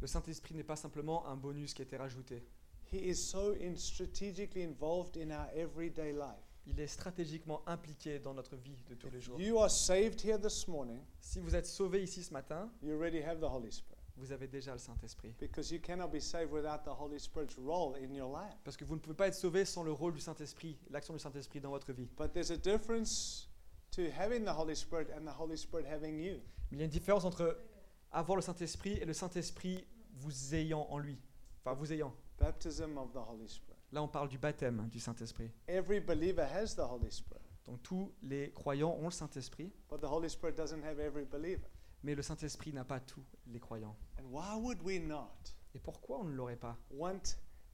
A: Le Saint-Esprit n'est pas simplement un bonus qui a été rajouté.
B: He is so in strategically involved in our everyday life.
A: Il est stratégiquement impliqué dans notre vie de tous les jours.
B: You are saved here this morning,
A: Si vous êtes sauvé ici ce matin,
B: you already have the Holy Spirit.
A: vous avez déjà le Saint-Esprit.
B: Because you cannot be saved without the Holy Spirit's role in your life.
A: Parce que vous ne pouvez pas être sauvé sans le rôle du Saint-Esprit, l'action du Saint-Esprit dans votre vie.
B: But there's a difference to having the Holy Spirit and the Holy Spirit having you.
A: Mais il y a une différence entre avoir le Saint-Esprit et le Saint-Esprit vous ayant en lui. Enfin, vous ayant.
B: Baptism of the Holy Spirit.
A: Là, on parle du baptême du Saint-Esprit.
B: Every believer has the Holy Spirit,
A: Donc tous les croyants ont le Saint-Esprit,
B: but the Holy Spirit doesn't have every believer.
A: mais le Saint-Esprit n'a pas tous les croyants.
B: And why would we not
A: Et pourquoi on ne l'aurait pas?
B: want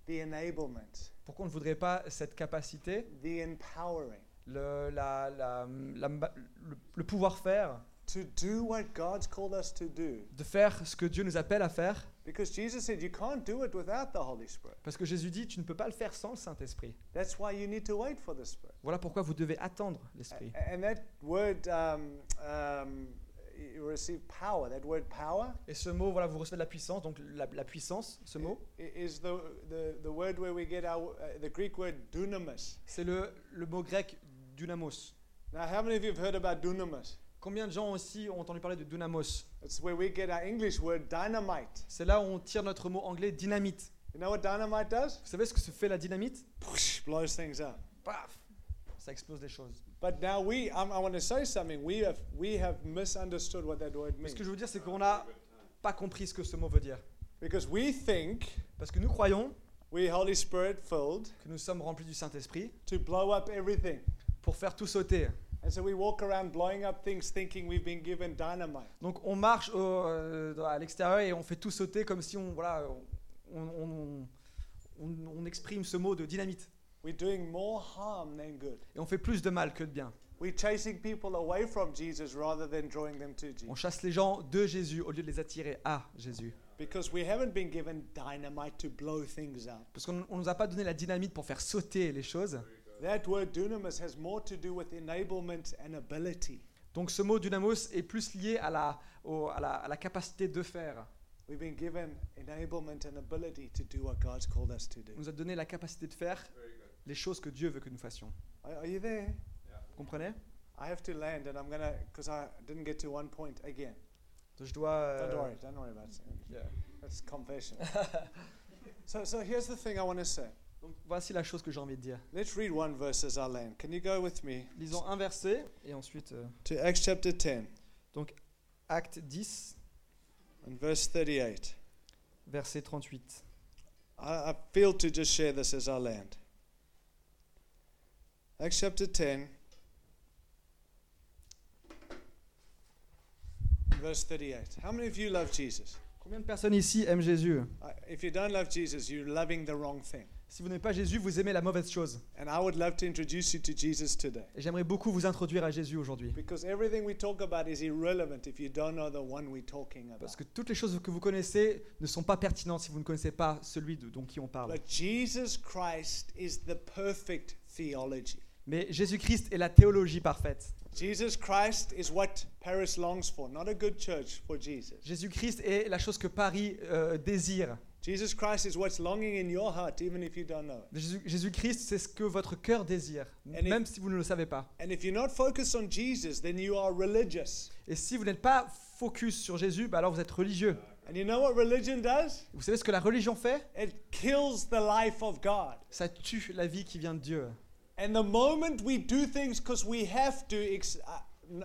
B: the enablement,
A: Pourquoi on ne voudrait pas cette capacité,
B: the empowering?
A: Le, la- la- la- le- le pouvoir faire,
B: to do what God's called us to do?
A: de faire ce que Dieu nous appelle à faire
B: Because Jesus said you can't do it without the Holy Spirit.
A: Parce que Jésus dit, tu ne peux pas le faire sans le Saint-Esprit.
B: That's why you need to wait for the Spirit.
A: Voilà pourquoi vous devez attendre l'Esprit.
B: And that word, um, um, you receive power. That word power
A: Et ce mot, voilà, vous recevez de la puissance, donc la, la puissance, ce mot,
B: i- is the, the, the word where we get our, uh, the Greek word dunamis.
A: c'est le, le mot grec dynamos.
B: Now, how many of you have heard about dunamis?
A: Combien de gens aussi ont entendu parler de dynamos? C'est là où on tire notre mot anglais dynamite.
B: You know what dynamite does?
A: Vous savez ce que se fait la dynamite?
B: Blows things up.
A: Paf Ça explose des choses.
B: But now we, um, I want to say something. We have, we have misunderstood what that word
A: Mais
B: means.
A: ce que je veux dire, c'est qu'on n'a pas compris ce que ce mot veut dire.
B: Because we think
A: Parce que nous croyons
B: we Holy Spirit filled
A: que nous sommes remplis du Saint-Esprit
B: to blow up everything.
A: pour faire tout sauter.
B: And so we walk around blowing up things thinking we've been given dynamite.
A: Donc on marche au- euh, à l'extérieur et on fait tout sauter comme si on, voilà, on, on- on- on exprime ce mot de dynamite.
B: We're doing more harm than good.
A: Et on fait plus de mal que de bien.
B: We're chasing people away from Jesus rather than drawing them to
A: On chasse les gens de Jésus au lieu de les attirer à Jésus.
B: Because we haven't been given dynamite to blow things up.
A: Parce qu'on ne nous a pas donné la dynamite pour faire sauter les choses.
B: That word dunamis has more to do with enablement and ability.
A: Donc ce mot dynamos est plus lié à la, au- à la, à la capacité de faire.
B: We've been given enablement and ability to do what God's called us to do.
A: On nous a donné la capacité de faire les choses que Dieu veut que nous fassions.
B: Are, are you there?
A: Vous comprenez?
B: I have to land and I'm because I didn't get to one point again.
A: Donc, Je dois... euh,
B: Don't worry, don't worry about it.
A: yeah.
B: That's confession. so, so here's the thing I want to say.
A: Donc voici la chose que j'ai envie de dire.
B: Let's read one verse as I land. Can you go with me
A: Lisons un verset et ensuite euh,
B: to Acts chapter 10
A: Acte 10,
B: and verse 38?
A: verset 38.
B: I, I feel to just share this as I land. Acts chapter 10, verse 38. How many of you love Jesus?
A: Combien de personnes ici aiment Jésus?
B: If you don't love Jesus, you're loving the wrong thing.
A: Si vous n'aimez pas Jésus, vous aimez la mauvaise chose.
B: And I would love to introduce you to Jesus today.
A: Et j'aimerais beaucoup vous introduire à Jésus aujourd'hui.
B: Because everything we talk about is irrelevant if you don't know the one we're talking about.
A: Parce que toutes les choses que vous connaissez ne sont pas pertinentes si vous ne connaissez pas celui de, dont qui on parle.
B: But Jesus Christ is the perfect theology.
A: Mais Jésus-Christ est la théologie parfaite. Jésus-Christ est la chose que Paris euh, désire.
B: Jesus Christ is what's longing in your heart, even if you don't know it.
A: Jésus- Jésus-Christ, c'est ce que votre cœur désire,
B: And
A: même si vous ne le savez pas.
B: And if you're not focused on Jesus, then you are religious.
A: Et si vous n'êtes pas focus sur Jésus, bah alors vous êtes religieux.
B: And you know what religion does?
A: Vous savez ce que la religion fait?
B: It kills the life of God.
A: Ça tue la vie qui vient de Dieu.
B: And the moment we do things because we have to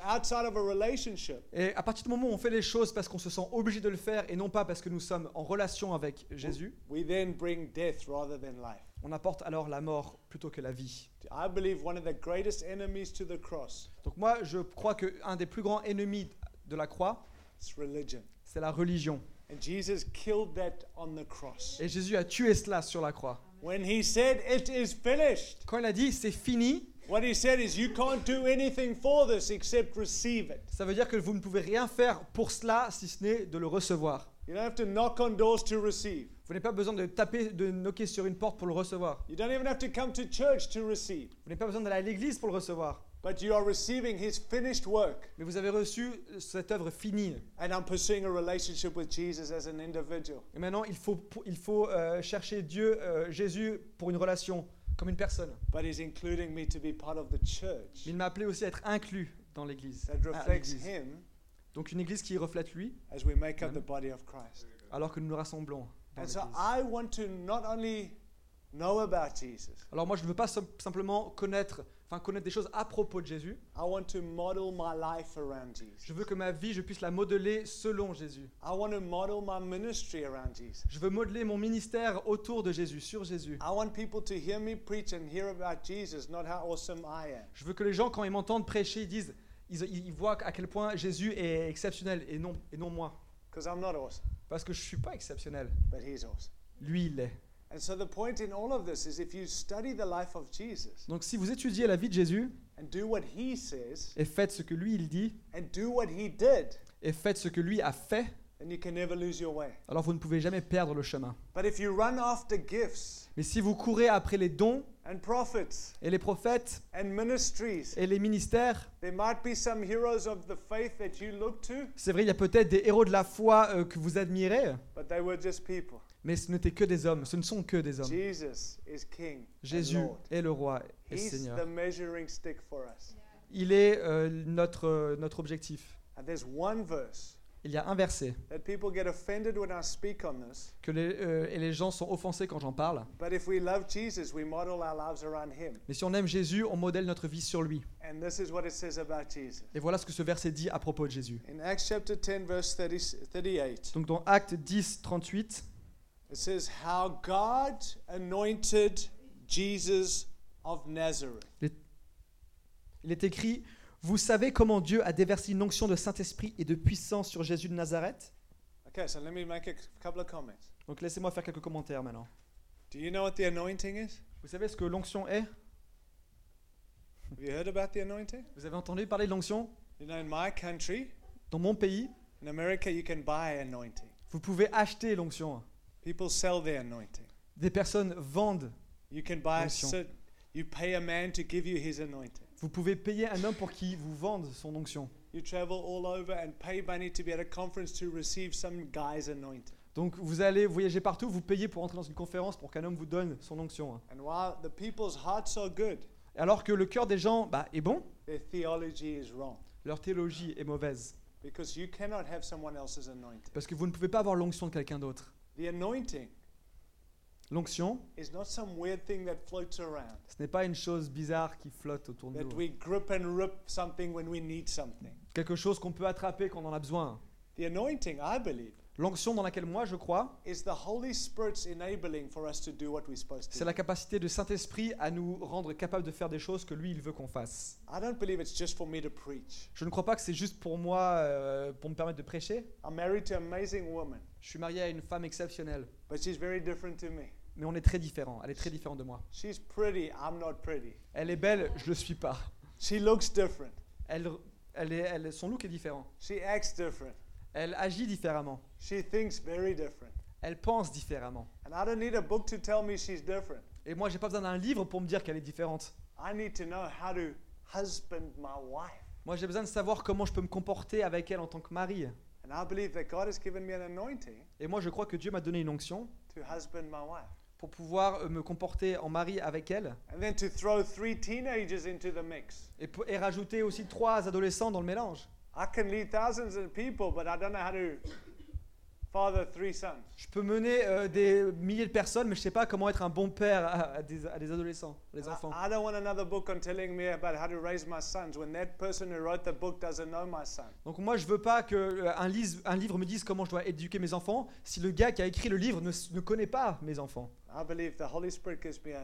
B: outside of a relationship,
A: Et à partir du moment où on fait les choses parce qu'on se sent obligé de le faire et non pas parce que nous sommes en relation avec Jésus,
B: we then bring death rather than life.
A: on apporte alors la mort plutôt que la vie.
B: I believe one of the greatest enemies to the cross
A: Donc moi, je crois qu'un des plus grands ennemis de la croix, c'est la religion.
B: And Jesus killed that on the cross.
A: Et Jésus a tué cela sur la croix.
B: When he said, It is finished,
A: Quand il a dit c'est fini,
B: what he said is, You can't do anything for this except receive it.
A: ça veut dire que vous ne pouvez rien faire pour cela si ce n'est de le recevoir.
B: You don't have to knock on doors to receive.
A: Vous n'avez pas besoin de taper, de knocker sur une porte pour le recevoir.
B: You don't even have to come to church to receive.
A: Vous n'avez pas besoin d'aller à l'église pour le recevoir.
B: But you are receiving his finished work.
A: Mais vous avez reçu cette œuvre finie.
B: And I'm pursuing a relationship with Jesus as an individual.
A: Et maintenant, il faut, il faut euh, chercher Dieu, euh, Jésus, pour une relation, comme une personne.
B: But he's including me to be part of the church.
A: Mais il m'a appelé aussi à être inclus dans l'église.
B: That reflects him
A: Donc une église qui reflète lui,
B: as we make up the body of Christ.
A: alors que nous nous rassemblons. dans
B: And so. I want to not only know about Jesus,
A: Alors moi, je ne veux pas sim- simplement connaître, enfin connaître des choses à propos de Jésus.
B: I want to model my life around Jesus.
A: Je veux que ma vie, je puisse la modeler selon Jésus.
B: I want to model my ministry around Jesus.
A: Je veux modeler mon ministère autour de Jésus, sur Jésus.
B: I want people to hear me preach and hear about Jesus, not how awesome I am.
A: Je veux que les gens, quand ils m'entendent prêcher, ils disent, ils, ils voient à quel point Jésus est exceptionnel et non, et non moi.
B: Because I'm not awesome,
A: Parce que je ne suis pas exceptionnel.
B: but he's awesome.
A: Lui, il l'est.
B: And so the point in all of this is if you study the life of Jesus
A: Donc si vous étudiez la vie de Jésus
B: and do what he says
A: et faites ce que lui, il dit,
B: and do what he did,
A: et faites ce que lui a fait,
B: then you can never lose your way.
A: alors vous ne pouvez jamais perdre le chemin.
B: But if you run after gifts
A: Mais si vous courez après les dons
B: and prophets
A: et les prophètes
B: and ministries.
A: et les ministères.
B: There might be some heroes of the faith that you look to,
A: C'est vrai, il y a peut-être des héros de la foi euh, que vous admirez, mais ce n'étaient que des hommes, ce ne sont que des hommes.
B: Jesus is King. and
A: Jésus est le roi et Seigneur. Il est euh, notre, euh, notre objectif. Il y a un verset que les, euh, et les gens sont offensés quand j'en parle.
B: But if we love Jesus, we model our lives around him.
A: Mais si on aime Jésus, on modèle notre vie sur lui.
B: And this is what it says about Jesus.
A: Et voilà ce que ce verset dit à propos de Jésus.
B: In Acts chapter 10, verse 30, 38,
A: Donc dans Acte 10, 38,
B: it says, How God anointed Jesus of Nazareth.
A: il est écrit Vous savez comment Dieu a déversé une onction de Saint-Esprit et de puissance sur Jésus de Nazareth
B: Okay, so let me make a couple of comments.
A: Donc laissez-moi faire quelques commentaires maintenant.
B: Do you know what the anointing is?
A: Vous savez ce que l'onction est?
B: Have you heard about the anointing?
A: Vous avez entendu parler de l'onction?
B: You know, in my country,
A: Dans mon pays,
B: in America, you can buy anointing.
A: vous pouvez acheter l'onction.
B: People sell their anointing.
A: Des personnes vendent.
B: You can buy,
A: Onction.
B: cer- you pay a man to give you his anointing.
A: Vous pouvez payer un homme pour qu'il vous vende son onction.
B: You travel all over and pay money to be at a conference to receive some guy's anointing.
A: Donc vous allez voyager partout, vous payez pour entrer dans une conférence pour qu'un homme vous donne son onction.
B: And while the people's hearts are good,
A: Alors que le cœur des gens bah, est bon,
B: their theology is wrong.
A: leur théologie est mauvaise.
B: Because you cannot have someone else's anointing.
A: Parce que vous ne pouvez pas avoir l'onction de quelqu'un d'autre.
B: The anointing
A: L'onction,
B: is not some weird thing that floats around,
A: ce n'est pas une chose bizarre qui flotte autour de
B: that
A: nous.
B: we grip and rip something when we need something.
A: Quelque chose qu'on peut attraper quand on en a besoin.
B: The anointing, I believe,
A: L'onction dans laquelle moi je crois, c'est la capacité de Saint-Esprit à nous rendre capables de faire des choses que lui, il veut qu'on fasse.
B: I don't believe it's just for me to preach.
A: Je ne crois pas que c'est juste pour moi, euh, pour me permettre de prêcher.
B: I'm married to an amazing woman,
A: Je suis marié à une femme exceptionnelle,
B: but she's very different to me.
A: mais on est très différents. Elle est très différente de moi.
B: She's pretty, I'm not pretty.
A: Elle est belle, je le suis pas.
B: She looks different.
A: Elle, elle est, elle, son look est différent.
B: She acts different.
A: Elle agit différemment.
B: She thinks very different.
A: Elle pense différemment.
B: And I don't need a book to tell me she's different.
A: Et moi, j'ai pas besoin d'un livre pour me dire qu'elle est différente.
B: I need to know how to husband my wife.
A: Moi, j'ai besoin de savoir comment je peux me comporter avec elle en tant que mari.
B: And I believe that God has given me an anointing
A: Et moi, je crois que Dieu m'a donné une onction
B: to husband my wife.
A: pour pouvoir euh, me comporter en mari avec elle
B: And then to throw three teenagers into the mix.
A: et, pour- et rajouter aussi trois adolescents dans le mélange.
B: I can lead thousands of people, but I don't know how to father three sons.
A: Je peux mener euh, des milliers de personnes, mais je sais pas comment être un bon père à, à des, à des adolescents, enfants.
B: I, I don't want another book on telling me about how to raise my sons when that person who wrote the book doesn't know my son.
A: Donc moi, je veux pas que euh, un, lis- un livre me dise comment je dois éduquer mes enfants si le gars qui a écrit le livre ne, connaît pas mes enfants.
B: I believe the Holy Spirit gives me a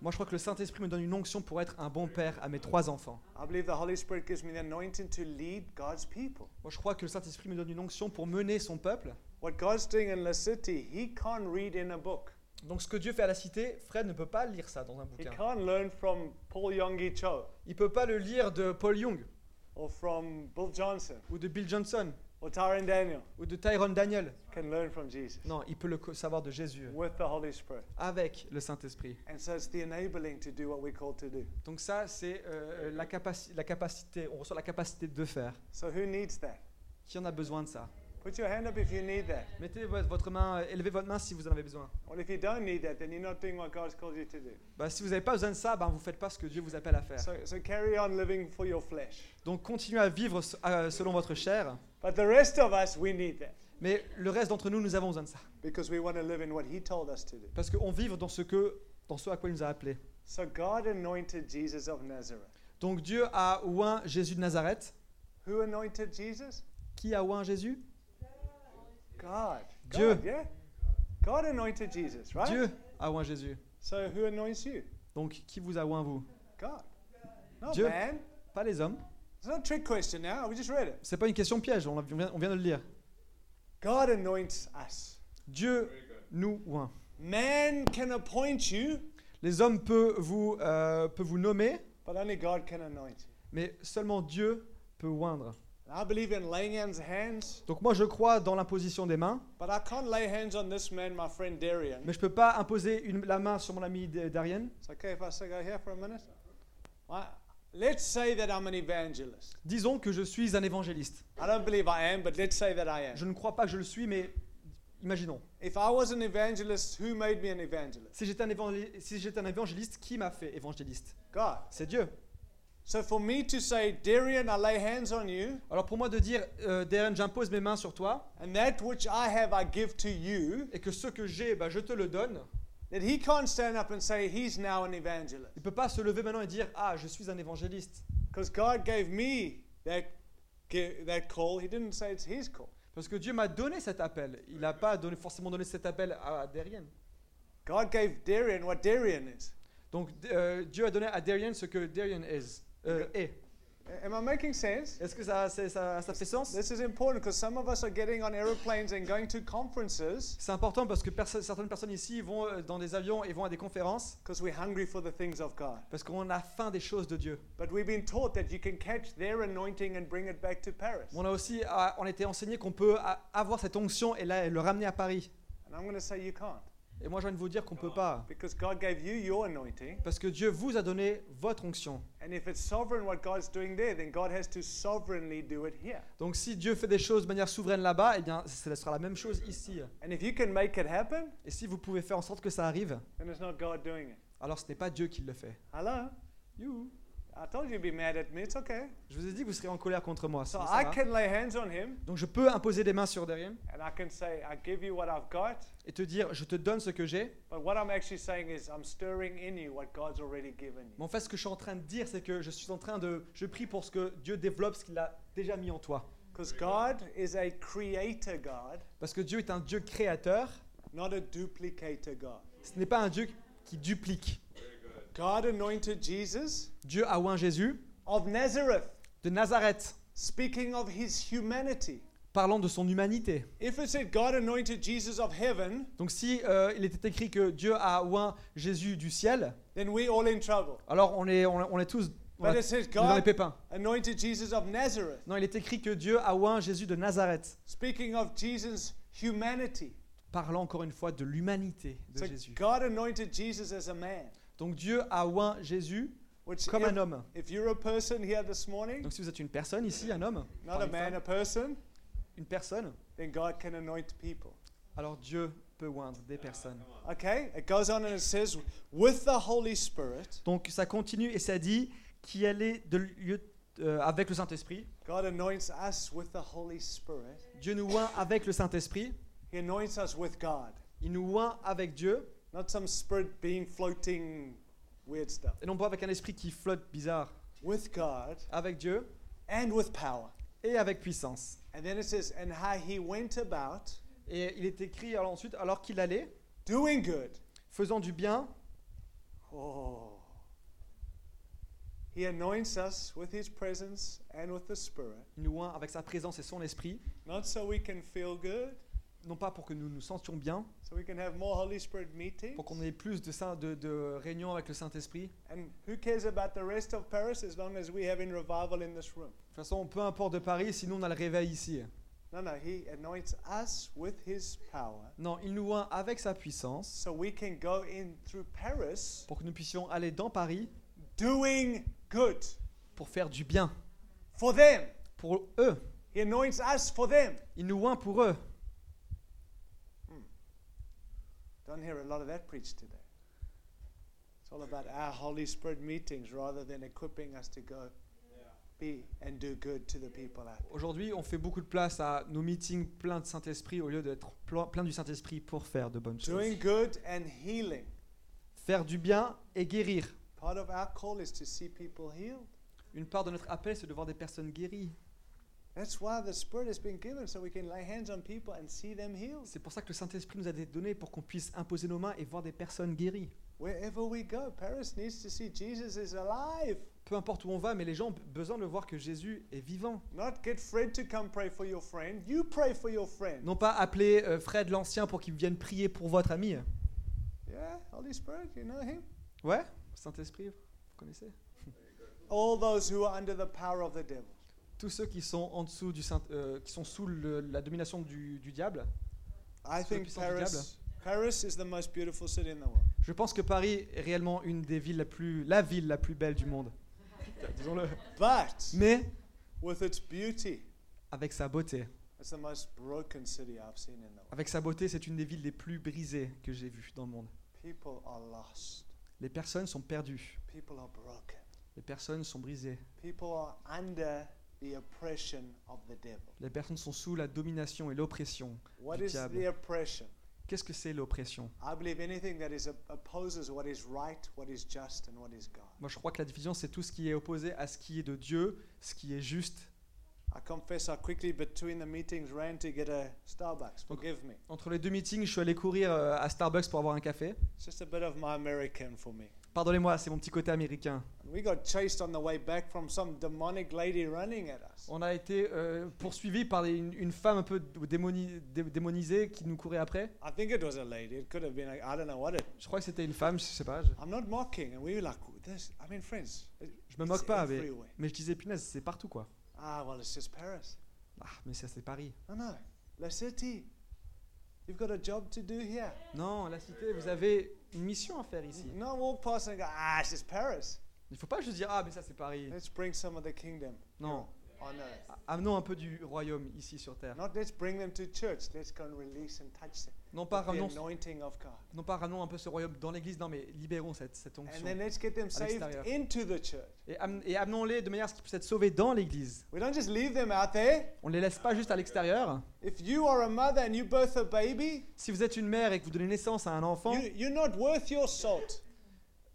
A: Moi, je crois que le Saint-Esprit me donne une onction pour être un bon père à mes trois enfants.
B: I believe the Holy Spirit gives me the anointing to lead God's people.
A: Moi, je crois que le Saint-Esprit me donne une onction pour mener son peuple.
B: What God's doing in the city, He can't read in a book.
A: Donc, ce que Dieu fait à la cité, Fred ne peut pas lire ça dans un bouquin.
B: can't learn from Paul Yonggi Cho
A: Il peut pas le lire de Paul Young
B: or from Bill Johnson
A: ou de Bill Johnson
B: or Tyron Daniel.
A: ou de Tyrone Daniel.
B: Can learn from Jesus
A: Non, il peut le co- savoir de Jésus
B: with the Holy Spirit.
A: avec le Saint-Esprit.
B: And so it's the enabling to do what we're called to do.
A: Donc ça, c'est euh, la, capaci- la capacité, on reçoit la capacité de faire.
B: So who needs that?
A: Qui en a besoin de ça?
B: Put your hand up if you need that.
A: Mettez vo- votre main, euh, élevez votre main si vous en avez besoin.
B: Well, if you don't need that, then you're not doing what God's called you to do.
A: Bah, si vous n'avez pas besoin de ça, ben, vous faites pas ce que Dieu vous appelle à faire.
B: So, so carry on living for your flesh.
A: Donc continuez à vivre s- euh, selon votre chair,
B: But the rest of us, we need that
A: mais le reste d'entre nous, nous avons besoin de ça.
B: because we want to live in what He told us to do.
A: Parce qu'on vit dans ce, que, dans ce à quoi il nous a appelés.
B: So God anointed Jesus of Nazareth.
A: Donc Dieu a oint Jésus de Nazareth.
B: Who anointed Jesus?
A: Qui a oint Jésus?
B: God.
A: Dieu.
B: God, yeah. God anointed Jesus, right?
A: Dieu a oint Jésus.
B: So who anoints you?
A: Donc qui vous a oint vous?
B: God. No
A: Dieu.
B: man.
A: Pas les hommes.
B: It's not a trick question now. We just read it.
A: C'est pas une question piège, on, vient, on vient de le lire.
B: God anoints us.
A: Dieu nous oint.
B: Man can appoint you,
A: Les hommes peuvent vous, euh, peuvent vous nommer,
B: but only God can anoint you.
A: mais seulement Dieu peut oindre.
B: I believe in laying hands, hands,
A: Donc moi je crois dans l'imposition des mains,
B: but I can't lay hands on this man, my friend Darian.
A: mais je peux pas imposer une- la main sur mon ami D- Darien.
B: It's okay if I say go here for a minute? Let's say that I'm an evangelist.
A: Disons que je suis un évangéliste.
B: I don't believe I am, but let's say that I am.
A: Je ne crois pas que je le suis, mais imaginons.
B: If I was an evangelist, who made me an evangelist?
A: Si j'étais un, évangé- si un évangéliste, qui m'a fait évangéliste?
B: God.
A: C'est Dieu.
B: So for me to say, Darian, I lay hands on you,
A: Alors pour moi de dire, euh, Darren, j'impose mes mains sur toi,
B: and that which I have I give to you,
A: et que ce que j'ai, bah, je te le donne,
B: that he can't stand up and say he's now an evangelist.
A: il peut pas se lever maintenant et dire, ah, je suis un évangéliste.
B: Because God gave me that, gi- that call. He didn't say it's his call.
A: Parce que Dieu m'a donné cet appel. Il n'a pas donné, forcément donné cet appel à Darien.
B: God gave Darian what Darian is.
A: Donc euh, Dieu a donné à Darien ce que Darien is, euh, est.
B: Am I making sense?
A: Est-ce que ça, ça, ça fait sens?
B: This is important because some of us are getting on aeroplanes and going to conferences
A: C'est important parce que perso- certaines personnes ici vont euh, dans des avions et vont à des conférences
B: because we're hungry for the things of God.
A: parce qu'on a faim des choses de Dieu.
B: But we've been taught that you can catch their anointing and bring it back to Paris.
A: On a aussi on été enseigné qu'on peut avoir cette onction et la- le ramener à Paris.
B: And I'm going to say you can't
A: Et moi, je viens de vous dire qu'on peut pas.
B: because God gave you your anointing.
A: Parce que Dieu vous a donné votre onction. Donc si Dieu fait des choses de manière souveraine là-bas, eh bien, ce sera la même chose ici.
B: And if you can make it happen,
A: Et si vous pouvez faire en sorte que ça arrive, alors ce n'est pas Dieu qui le fait.
B: Hello?
A: You.
B: I told you to be mad at me. It's okay.
A: Je vous ai dit que vous serez en colère contre moi.
B: So
A: mais ça
B: I
A: va.
B: can lay hands on him
A: Donc je peux imposer des mains sur derrière
B: and I can say, I give you what I've got.
A: et te dire, je te donne ce que j'ai.
B: But what I'm actually saying is, I'm stirring in you what God's already given you.
A: Mais en fait, ce que je suis en train de dire, c'est que je suis en train de, je prie pour ce que Dieu développe, ce qu'il a déjà mis en toi.
B: Because God is a creator God,
A: Parce que Dieu est un Dieu créateur.
B: not a duplicator God.
A: Ce n'est pas un Dieu qui duplique.
B: God anointed Jesus
A: Dieu a oint Jésus
B: of Nazareth,
A: de Nazareth,
B: speaking of his humanity.
A: parlant de son humanité.
B: If it said God anointed Jesus of heaven,
A: Donc si euh, il était écrit que Dieu a oint Jésus du ciel,
B: then we're all in trouble.
A: alors on est, on, on est tous on
B: But
A: est
B: it says
A: dans les
B: God
A: pépins.
B: anointed Jesus of Nazareth,
A: Non, il est écrit que Dieu a oint Jésus de Nazareth,
B: speaking of Jesus' humanity.
A: parlant encore une fois de l'humanité de
B: So
A: Jésus.
B: God anointed Jesus as a man,
A: Donc Dieu a oint Jésus
B: which
A: comme
B: if,
A: un homme.
B: if you're a person here this morning,
A: Donc si vous êtes une personne ici, un homme,
B: not a
A: une
B: man,
A: femme,
B: a person,
A: une personne,
B: then God can anoint people.
A: alors Dieu peut oindre des personnes.
B: Okay? It goes on and it says, with the Holy Spirit,
A: Donc ça continue et ça dit qui allait de lieu euh, avec le Saint-Esprit.
B: God anoints us with the Holy Spirit.
A: Dieu nous oint avec le Saint-Esprit.
B: He anoints us with God,
A: Il nous oint avec Dieu
B: not some spirit being floating weird stuff.
A: et non pas avec un esprit qui flotte bizarre.
B: With God
A: Avec Dieu
B: and with power.
A: et avec puissance.
B: And then it says, and how he went about
A: Et il est écrit alors ensuite alors qu'il allait
B: doing good.
A: faisant du bien.
B: Oh. He anoints us with his presence and with the Spirit,
A: Il nous oint avec sa présence et son esprit,
B: not so we can feel good,
A: non pas pour que nous nous sentions bien,
B: so we can have more Holy Spirit meetings.
A: pour qu'on ait plus de, saint- de, de réunions avec le Saint-Esprit.
B: And who cares about the rest of Paris as long as we have in revival in this room?
A: De toute façon, peu importe de Paris, sinon on a le réveil ici.
B: No, no, he anoints us with his power
A: Non, il nous oint avec sa puissance
B: so we can go in through Paris
A: pour que nous puissions aller dans Paris
B: doing good
A: pour faire du bien
B: for them.
A: pour eux.
B: He anoints us for them.
A: Il nous oint pour eux.
B: Don't hear a lot of that preached today. It's all about our Holy Spirit meetings rather than equipping us to go be and do good to the people out there.
A: Aujourd'hui, on fait beaucoup de place à nos meetings pleins de Saint-Esprit au lieu d'être pl- plein du Saint-Esprit pour faire de bonnes choses.
B: Doing good and healing.
A: Faire du bien et guérir.
B: Part of our call is to see people healed.
A: Une part de notre appel, c'est de voir des personnes guéries. C'est pour ça que le Saint-Esprit nous a été donné pour qu'on puisse imposer nos mains et voir des personnes guéries.
B: Wherever we go, Paris needs to see Jesus is alive.
A: Peu importe où on va, mais les gens ont besoin de voir que Jésus est vivant.
B: Not get Fred to come pray for your friend. You pray for your friend.
A: Non pas appeler euh, Fred l'Ancien pour qu'il vienne prier pour votre ami.
B: Yeah, Holy Spirit, you know him?
A: Ouais, Saint-Esprit, vous connaissez?
B: All those who are under the power of the devil.
A: Tous ceux qui sont en dessous du Saint- euh, qui sont sous le- la domination du, du diable.
B: I think Paris, Paris is the most beautiful city in the world.
A: Je pense que Paris est réellement une des villes la plus, la ville la plus belle du monde. Disons-le.
B: But
A: Mais
B: with its beauty,
A: avec sa beauté,
B: it's the most broken city I've seen in the world.
A: avec sa beauté, c'est une des villes les plus brisées que j'ai vues dans le monde.
B: People are lost.
A: Les personnes sont perdues,
B: People are broken.
A: les personnes sont brisées,
B: People are under the oppression of the devil.
A: les personnes sont sous la domination et l'oppression.
B: What
A: Du
B: is
A: diable.
B: the oppression?
A: Qu'est-ce que c'est l'oppression?
B: I believe anything that is opposes what is right, what is just, and what is God.
A: Moi, je crois que la division, c'est tout ce qui est opposé à ce qui est de Dieu, ce qui est juste. Entre les deux meetings, je suis allé courir euh, à Starbucks pour avoir un café. Pardonnez-moi, c'est mon petit côté américain.
B: And we got chased on the way back from some demonic lady running at us.
A: On a été euh, poursuivis par des- une, une femme un peu démoni- dé- démonisée qui nous courait après.
B: I think it was a lady. It could have been. I don't know what it.
A: Je crois que c'était une femme, je sais pas. Je,
B: I'm not mocking, and we were like, this. I mean, friends. it-
A: je me moque pas, mais, mais je disais punaise, c'est partout quoi.
B: Ah, well, it's just Paris.
A: Ah, mais ça c'est Paris.
B: No, no, la city. You've got a job to do here.
A: Non, la cité, vous avez une mission à faire ici.
B: No walk past and go, ah, it's Paris.
A: Il faut pas juste dire ah mais ça c'est Paris.
B: Let's bring some of the kingdom
A: Non,
B: on earth.
A: A- amenons un peu du royaume ici sur terre.
B: Not let's bring them to church. Let's go and release and touch them.
A: Non pas ramenons,
B: the anointing of God.
A: non pas ramenons un peu ce royaume dans l'église, non mais libérons cette, cette
B: And
A: onction.
B: then let's get them saved
A: l'extérieur.
B: into the church.
A: Et, am- et amenons-les de manière à ce qu'ils puissent être sauvés dans l'église.
B: We don't just leave them out there.
A: On ne les laisse pas juste à l'extérieur.
B: If you are a mother and you birth a baby,
A: Si vous êtes une mère et que vous donnez naissance à un enfant,
B: you, you're not worth your salt.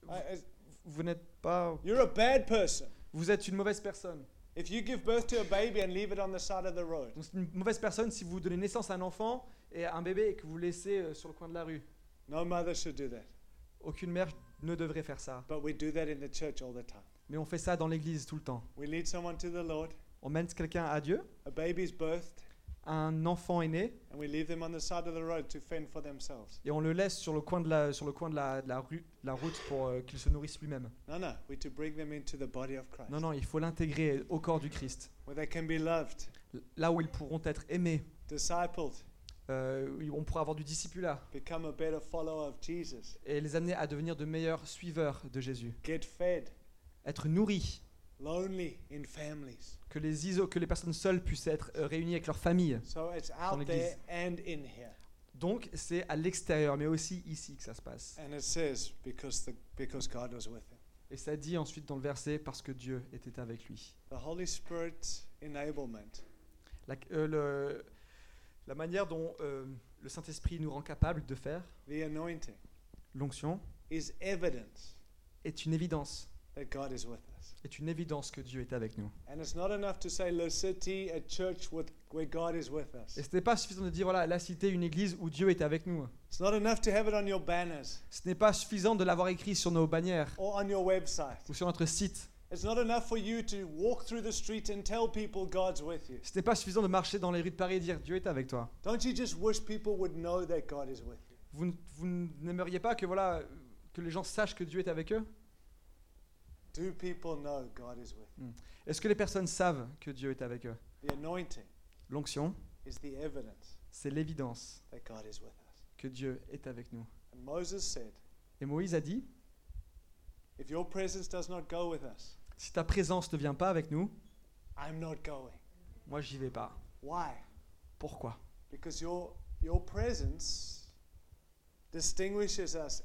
B: As-
A: vous n'êtes pas,
B: you're a bad person.
A: vous êtes une mauvaise personne.
B: If you give birth to a baby and leave it on the side of the road,
A: Donc, c'est une mauvaise personne si vous donnez naissance à un enfant et à un bébé et que vous laissez euh, sur le coin de la rue.
B: no mother should do that.
A: Aucune mère ne devrait faire ça.
B: But we do that in the church all the time.
A: Mais on fait ça dans l'église tout le temps.
B: We lead someone to the Lord,
A: On mène quelqu'un à Dieu,
B: a baby's birthed,
A: un enfant est né
B: and we leave them on the side of the road to fend for themselves.
A: et on le laisse sur le coin de la, sur le coin de la, de la rue, la route pour euh, qu'il se nourrisse lui-même.
B: No, no, we're to bring them into the body of Christ,
A: Non, non, il faut l'intégrer au corps du Christ.
B: where they can be loved,
A: Là où ils pourront être aimés, euh, on pourra avoir du discipulat et les amener à devenir de meilleurs suiveurs de Jésus.
B: get fed,
A: Être nourris,
B: lonely in families.
A: que les, iso- que les personnes seules puissent être euh, réunies avec leur famille.
B: So it's out
A: l'église.
B: there and in here.
A: Donc c'est à l'extérieur, mais aussi ici que ça se passe.
B: And it says, because, the, because God was with him.
A: Et ça dit ensuite dans le verset, parce que Dieu était avec lui.
B: The Holy Spirit enablement
A: La, euh, le- la manière dont euh, le Saint-Esprit nous rend capable de faire
B: the anointing
A: l'onction est une évidence.
B: That God is with us.
A: Est une évidence que Dieu est avec nous.
B: And it's not enough to say La City, a church with, where God is with us.
A: Et ce n'est pas suffisant de dire voilà la cité, une église où Dieu est avec nous.
B: It's not enough to have it on your banners
A: Ce n'est pas suffisant de l'avoir écrit sur nos bannières
B: or on your website.
A: ou sur notre site.
B: It's not enough for you to walk through the street and tell people God's with you.
A: Ce n'est pas suffisant de marcher dans les rues de Paris et dire Dieu est avec toi.
B: Don't you just wish people would know that God is with you?
A: Vous, n- vous n'aimeriez pas que voilà que les gens sachent que Dieu est avec eux?
B: Do people know God is with you?
A: Est-ce que les personnes savent que Dieu est avec eux?
B: The anointing
A: L'onction,
B: is the evidence
A: c'est l'évidence
B: that God is with us.
A: que Dieu est avec nous.
B: And Moses said,
A: Et Moïse a dit
B: If your presence does not go with us,
A: si ta présence ne vient pas avec nous,
B: I'm not going.
A: moi j'y vais pas.
B: Why?
A: Pourquoi?
B: Because your, your presence distinguishes us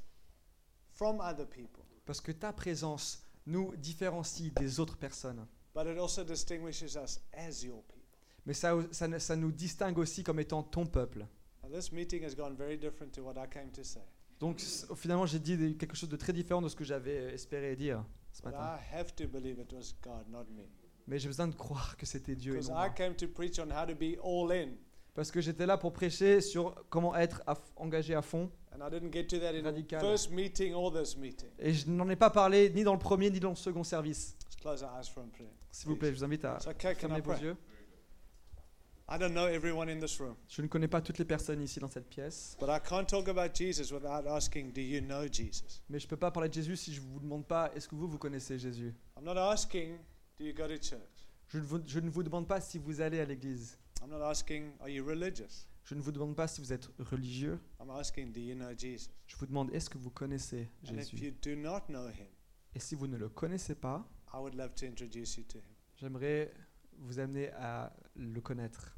B: from other people,
A: Parce que ta présence nous différencie des autres personnes.
B: but it also distinguishes us as your people.
A: Mais ça, ça, ça nous distingue aussi comme étant ton peuple.
B: Now, this meeting has gone very different to what I came to say.
A: Donc finalement j'ai dit quelque chose de très différent de ce que j'avais espéré dire ce
B: But
A: matin.
B: I have to believe it was God, not me.
A: Mais j'ai besoin de croire que c'était Dieu et
B: Because
A: non
B: I
A: moi.
B: came to preach on how to be all in.
A: Parce que j'étais là pour prêcher sur comment être engagé à fond.
B: And I didn't get to that in the
A: Radical.
B: first meeting or this meeting.
A: Et je n'en ai pas parlé ni dans le premier ni dans le second service. S'il vous plaît, je vous invite à fermer
B: I
A: vos yeux.
B: I don't know everyone in this room,
A: Je ne connais pas toutes les personnes ici dans cette pièce.
B: but I can't talk about Jesus without asking, Do you know Jesus?
A: Mais je ne peux pas parler de Jésus si je ne vous demande pas est-ce que vous, vous connaissez Jésus?
B: I'm not asking, Do you go to church?
A: Je ne, vous, je ne vous demande pas si vous allez à l'église.
B: I'm not asking, are you religious?
A: Je ne vous demande pas si vous êtes religieux.
B: I'm asking, do you know Jesus?
A: Je vous demande est-ce que vous connaissez
B: And if
A: Jésus?
B: you do not know him,
A: Et si vous ne le connaissez pas,
B: I would love to introduce you to him.
A: j'aimerais vous amener à le connaître.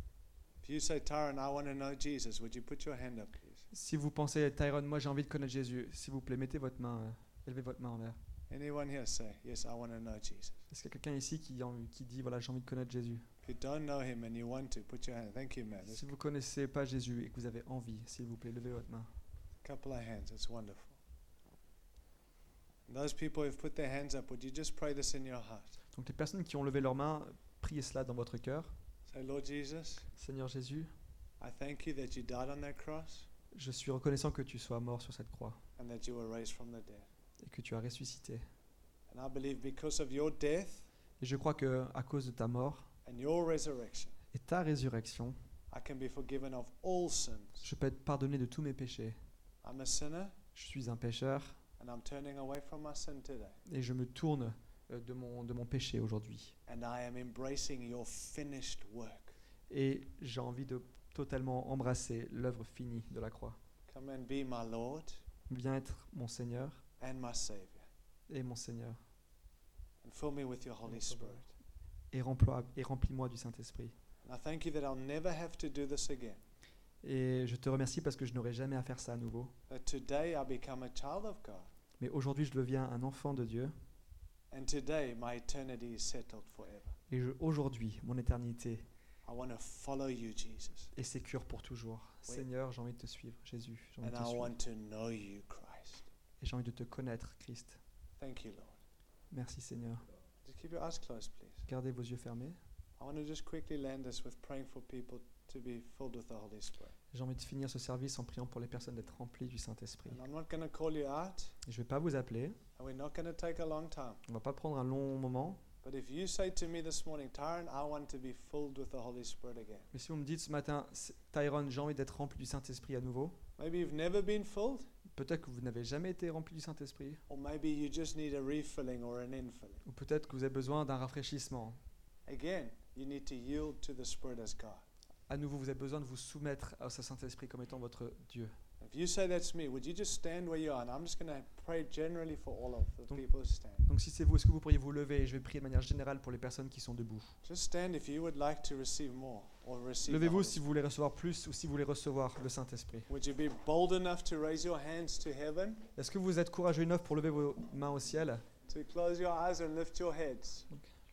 B: If you say, Tyron, I want to know Jesus, would you put your hand up, please?
A: Si vous pensez, Tyrone, moi j'ai envie de connaître Jésus, s'il vous plaît, mettez votre main, euh, élevez votre main en l'air.
B: Anyone here say, yes, I want to know Jesus?
A: Est-ce qu'il y a quelqu'un ici qui, en- qui dit, voilà, j'ai envie de connaître Jésus Si vous ne connaissez pas Jésus et que vous avez envie, s'il vous plaît, levez votre main.
B: couple of hands. It's wonderful. Those people who've put their hands up, would you just pray this in your heart?
A: Donc les personnes qui ont levé leurs mains, priez cela dans votre cœur.
B: Say, Lord Jesus,
A: Seigneur Jésus,
B: I thank you that you died on that cross
A: je suis reconnaissant que tu sois mort sur cette croix
B: and that you were raised from the dead.
A: et que tu as ressuscité.
B: And I believe because of your death
A: Et je crois que à cause de ta mort
B: and your resurrection,
A: et ta résurrection,
B: I can be forgiven of all sins.
A: je peux être pardonné de tous mes péchés.
B: I'm a sinner
A: Je suis un pécheur
B: and I'm turning away from my sin today.
A: et je me tourne euh, de mon, de mon péché aujourd'hui.
B: And I am embracing your finished work.
A: Et j'ai envie de totalement embrasser l'œuvre finie de la croix.
B: Come and be my Lord
A: Viens être mon Seigneur
B: and my Savior.
A: et mon Seigneur.
B: And fill me with your Holy Spirit.
A: Et, remplis-moi du Saint-Esprit.
B: And I thank you that I'll never have to do this again.
A: Et je te remercie parce que je n'aurai jamais à faire ça à nouveau.
B: That today I become a child of God.
A: Mais aujourd'hui, je deviens un enfant de Dieu.
B: And today my eternity is settled forever.
A: Et aujourd'hui, mon éternité
B: I want to follow you, Jesus.
A: est sécure pour toujours. Seigneur, j'ai envie de te suivre. Jésus, j'ai envie
B: And
A: de te
B: I
A: suivre.
B: want to know you, Christ.
A: Et j'ai envie de te connaître, Christ.
B: Thank you, Lord.
A: Merci, Seigneur.
B: Just keep your eyes closed, please.
A: Gardez vos yeux fermés. J'ai envie de finir ce service en priant pour les personnes d'être remplies du Saint-Esprit. Je ne vais pas vous appeler.
B: and we're not going to take a long time.
A: On va pas prendre un long moment.
B: Tyron.
A: Mais si vous me dites ce matin, Tyrone, j'ai envie d'être rempli du Saint-Esprit à nouveau,
B: Maybe you've never been filled,
A: peut-être que vous n'avez jamais été rempli du Saint-Esprit, ou peut-être que vous avez besoin d'un rafraîchissement.
B: Again, you need to yield to the Spirit as God.
A: À nouveau, vous avez besoin de vous soumettre à ce Saint-Esprit comme étant votre Dieu.
B: If you say that's me, would you just stand where you are? And I'm just going to pray generally for all of the
A: Donc-
B: people who stand.
A: Donc si c'est vous, est-ce que vous pourriez vous lever et je vais prier de manière générale pour les personnes qui sont debout?
B: Just stand if you would like to receive more or receive. the
A: Levez-vous si vous voulez recevoir plus ou si vous voulez recevoir le Saint-Esprit.
B: Would you be bold enough to raise your hands to heaven,
A: Est-ce que vous êtes courageux enough pour lever vos mains au ciel?
B: To close your eyes and lift your heads?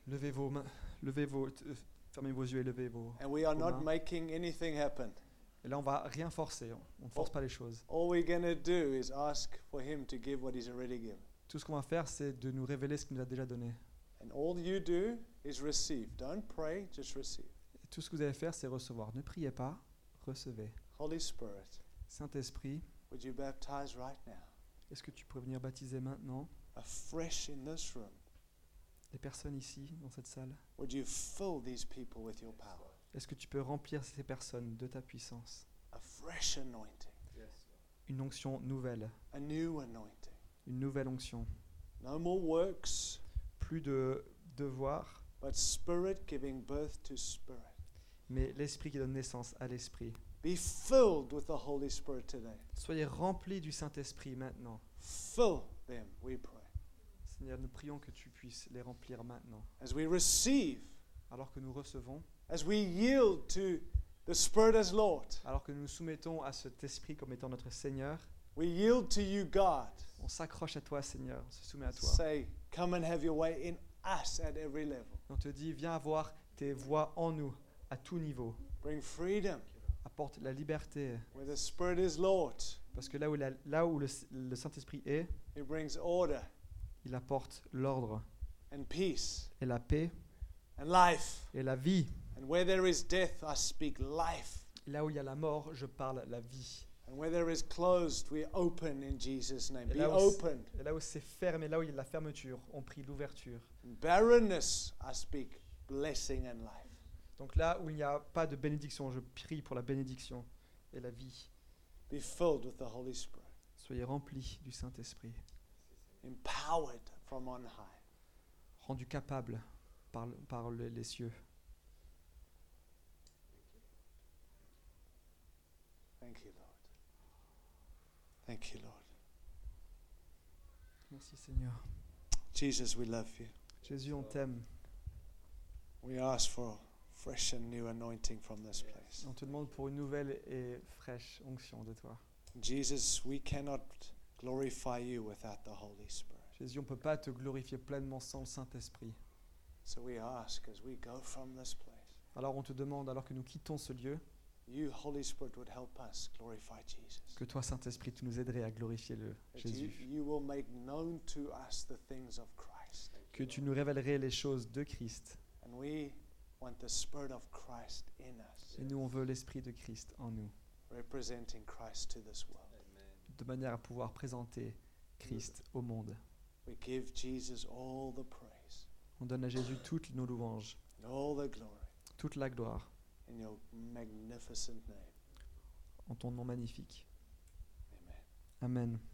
A: Levez vos mains, levez vos, euh, fermez vos yeux et levez vos.
B: And we are not
A: Comment?
B: making anything happen.
A: Et là, on va rien forcer, on ne force pas les choses. Tout ce qu'on va faire, c'est de nous révéler ce qu'il nous a déjà donné.
B: And all you do is receive. Don't pray, just receive.
A: Et tout ce que vous allez faire, c'est recevoir. Ne priez pas, recevez.
B: Holy Spirit,
A: Saint-Esprit,
B: would you baptize right now,
A: est-ce que tu pourrais venir baptiser maintenant?
B: Afresh in this room?
A: les personnes ici, dans cette salle
B: Would you fill these people with your power?
A: Est-ce que tu peux remplir ces personnes de ta puissance?
B: A fresh anointing,
A: Une onction nouvelle,
B: a new anointing.
A: une nouvelle onction.
B: No more works,
A: Plus de devoirs,
B: but Spirit giving birth to Spirit.
A: mais l'esprit qui donne naissance à l'esprit.
B: Be filled with the Holy Spirit today.
A: Soyez remplis du Saint-Esprit maintenant.
B: Fill them, we pray.
A: Seigneur, nous prions que tu puisses les remplir maintenant.
B: As we receive,
A: Alors que nous recevons,
B: as we yield to the Spirit as Lord,
A: alors que nous nous soumettons à cet esprit comme étant notre Seigneur,
B: we yield to you, God.
A: on s'accroche à toi, Seigneur, on se soumet à toi.
B: Say, come and have your way in us at every level.
A: On te dit, viens avoir tes voix en nous, à tout niveau.
B: Bring freedom
A: Apporte la liberté.
B: where the Spirit is Lord.
A: Parce que là où, la- là où le, le Saint-Esprit est,
B: He brings order
A: il apporte l'ordre
B: and peace
A: et la paix
B: and life.
A: et la vie.
B: And where there is death, I speak life.
A: Là où il y a la mort, je parle la vie.
B: And where there is closed, we open in Jesus' name.
A: Et
B: Be
A: là où c'est-
B: open.
A: Et là où c'est fermé, là où il y a la fermeture, on prie l'ouverture.
B: In barrenness, I speak blessing and life.
A: Donc là où il n'y a pas de bénédiction, je prie pour la bénédiction et la vie.
B: Be filled with the Holy Spirit,
A: Soyez remplis du Saint-Esprit,
B: empowered from on high.
A: rendus capables par, le- par le- les cieux.
B: Thank you, Lord. Thank you, Lord.
A: Merci Seigneur.
B: Jesus, we love you.
A: Jésus, on t'aime.
B: We ask for fresh and new anointing from this place.
A: On te demande pour une nouvelle et fraîche onction de toi.
B: Jesus, we cannot glorify you without the Holy Spirit.
A: Jésus, on ne peut pas te glorifier pleinement sans le Saint-Esprit.
B: So we ask as we go from this place,
A: Alors on te demande, alors que nous quittons ce lieu,
B: you, Holy Spirit, would help us glorify Jesus.
A: que toi, Saint-Esprit, tu nous aiderais à glorifier le
B: you,
A: Jésus.
B: you will make known to us the things of Christ.
A: Que tu nous révélerais les choses de Christ.
B: And we want the Spirit of Christ in us,
A: Et nous, on veut l'Esprit de Christ en nous,
B: representing Christ to this world.
A: de manière à pouvoir présenter Christ au monde.
B: We give Jesus all the praise
A: On donne à Jésus toutes nos louanges,
B: and all the glory
A: toute la gloire,
B: in your magnificent name.
A: en ton nom magnifique.
B: Amen.
A: Amen.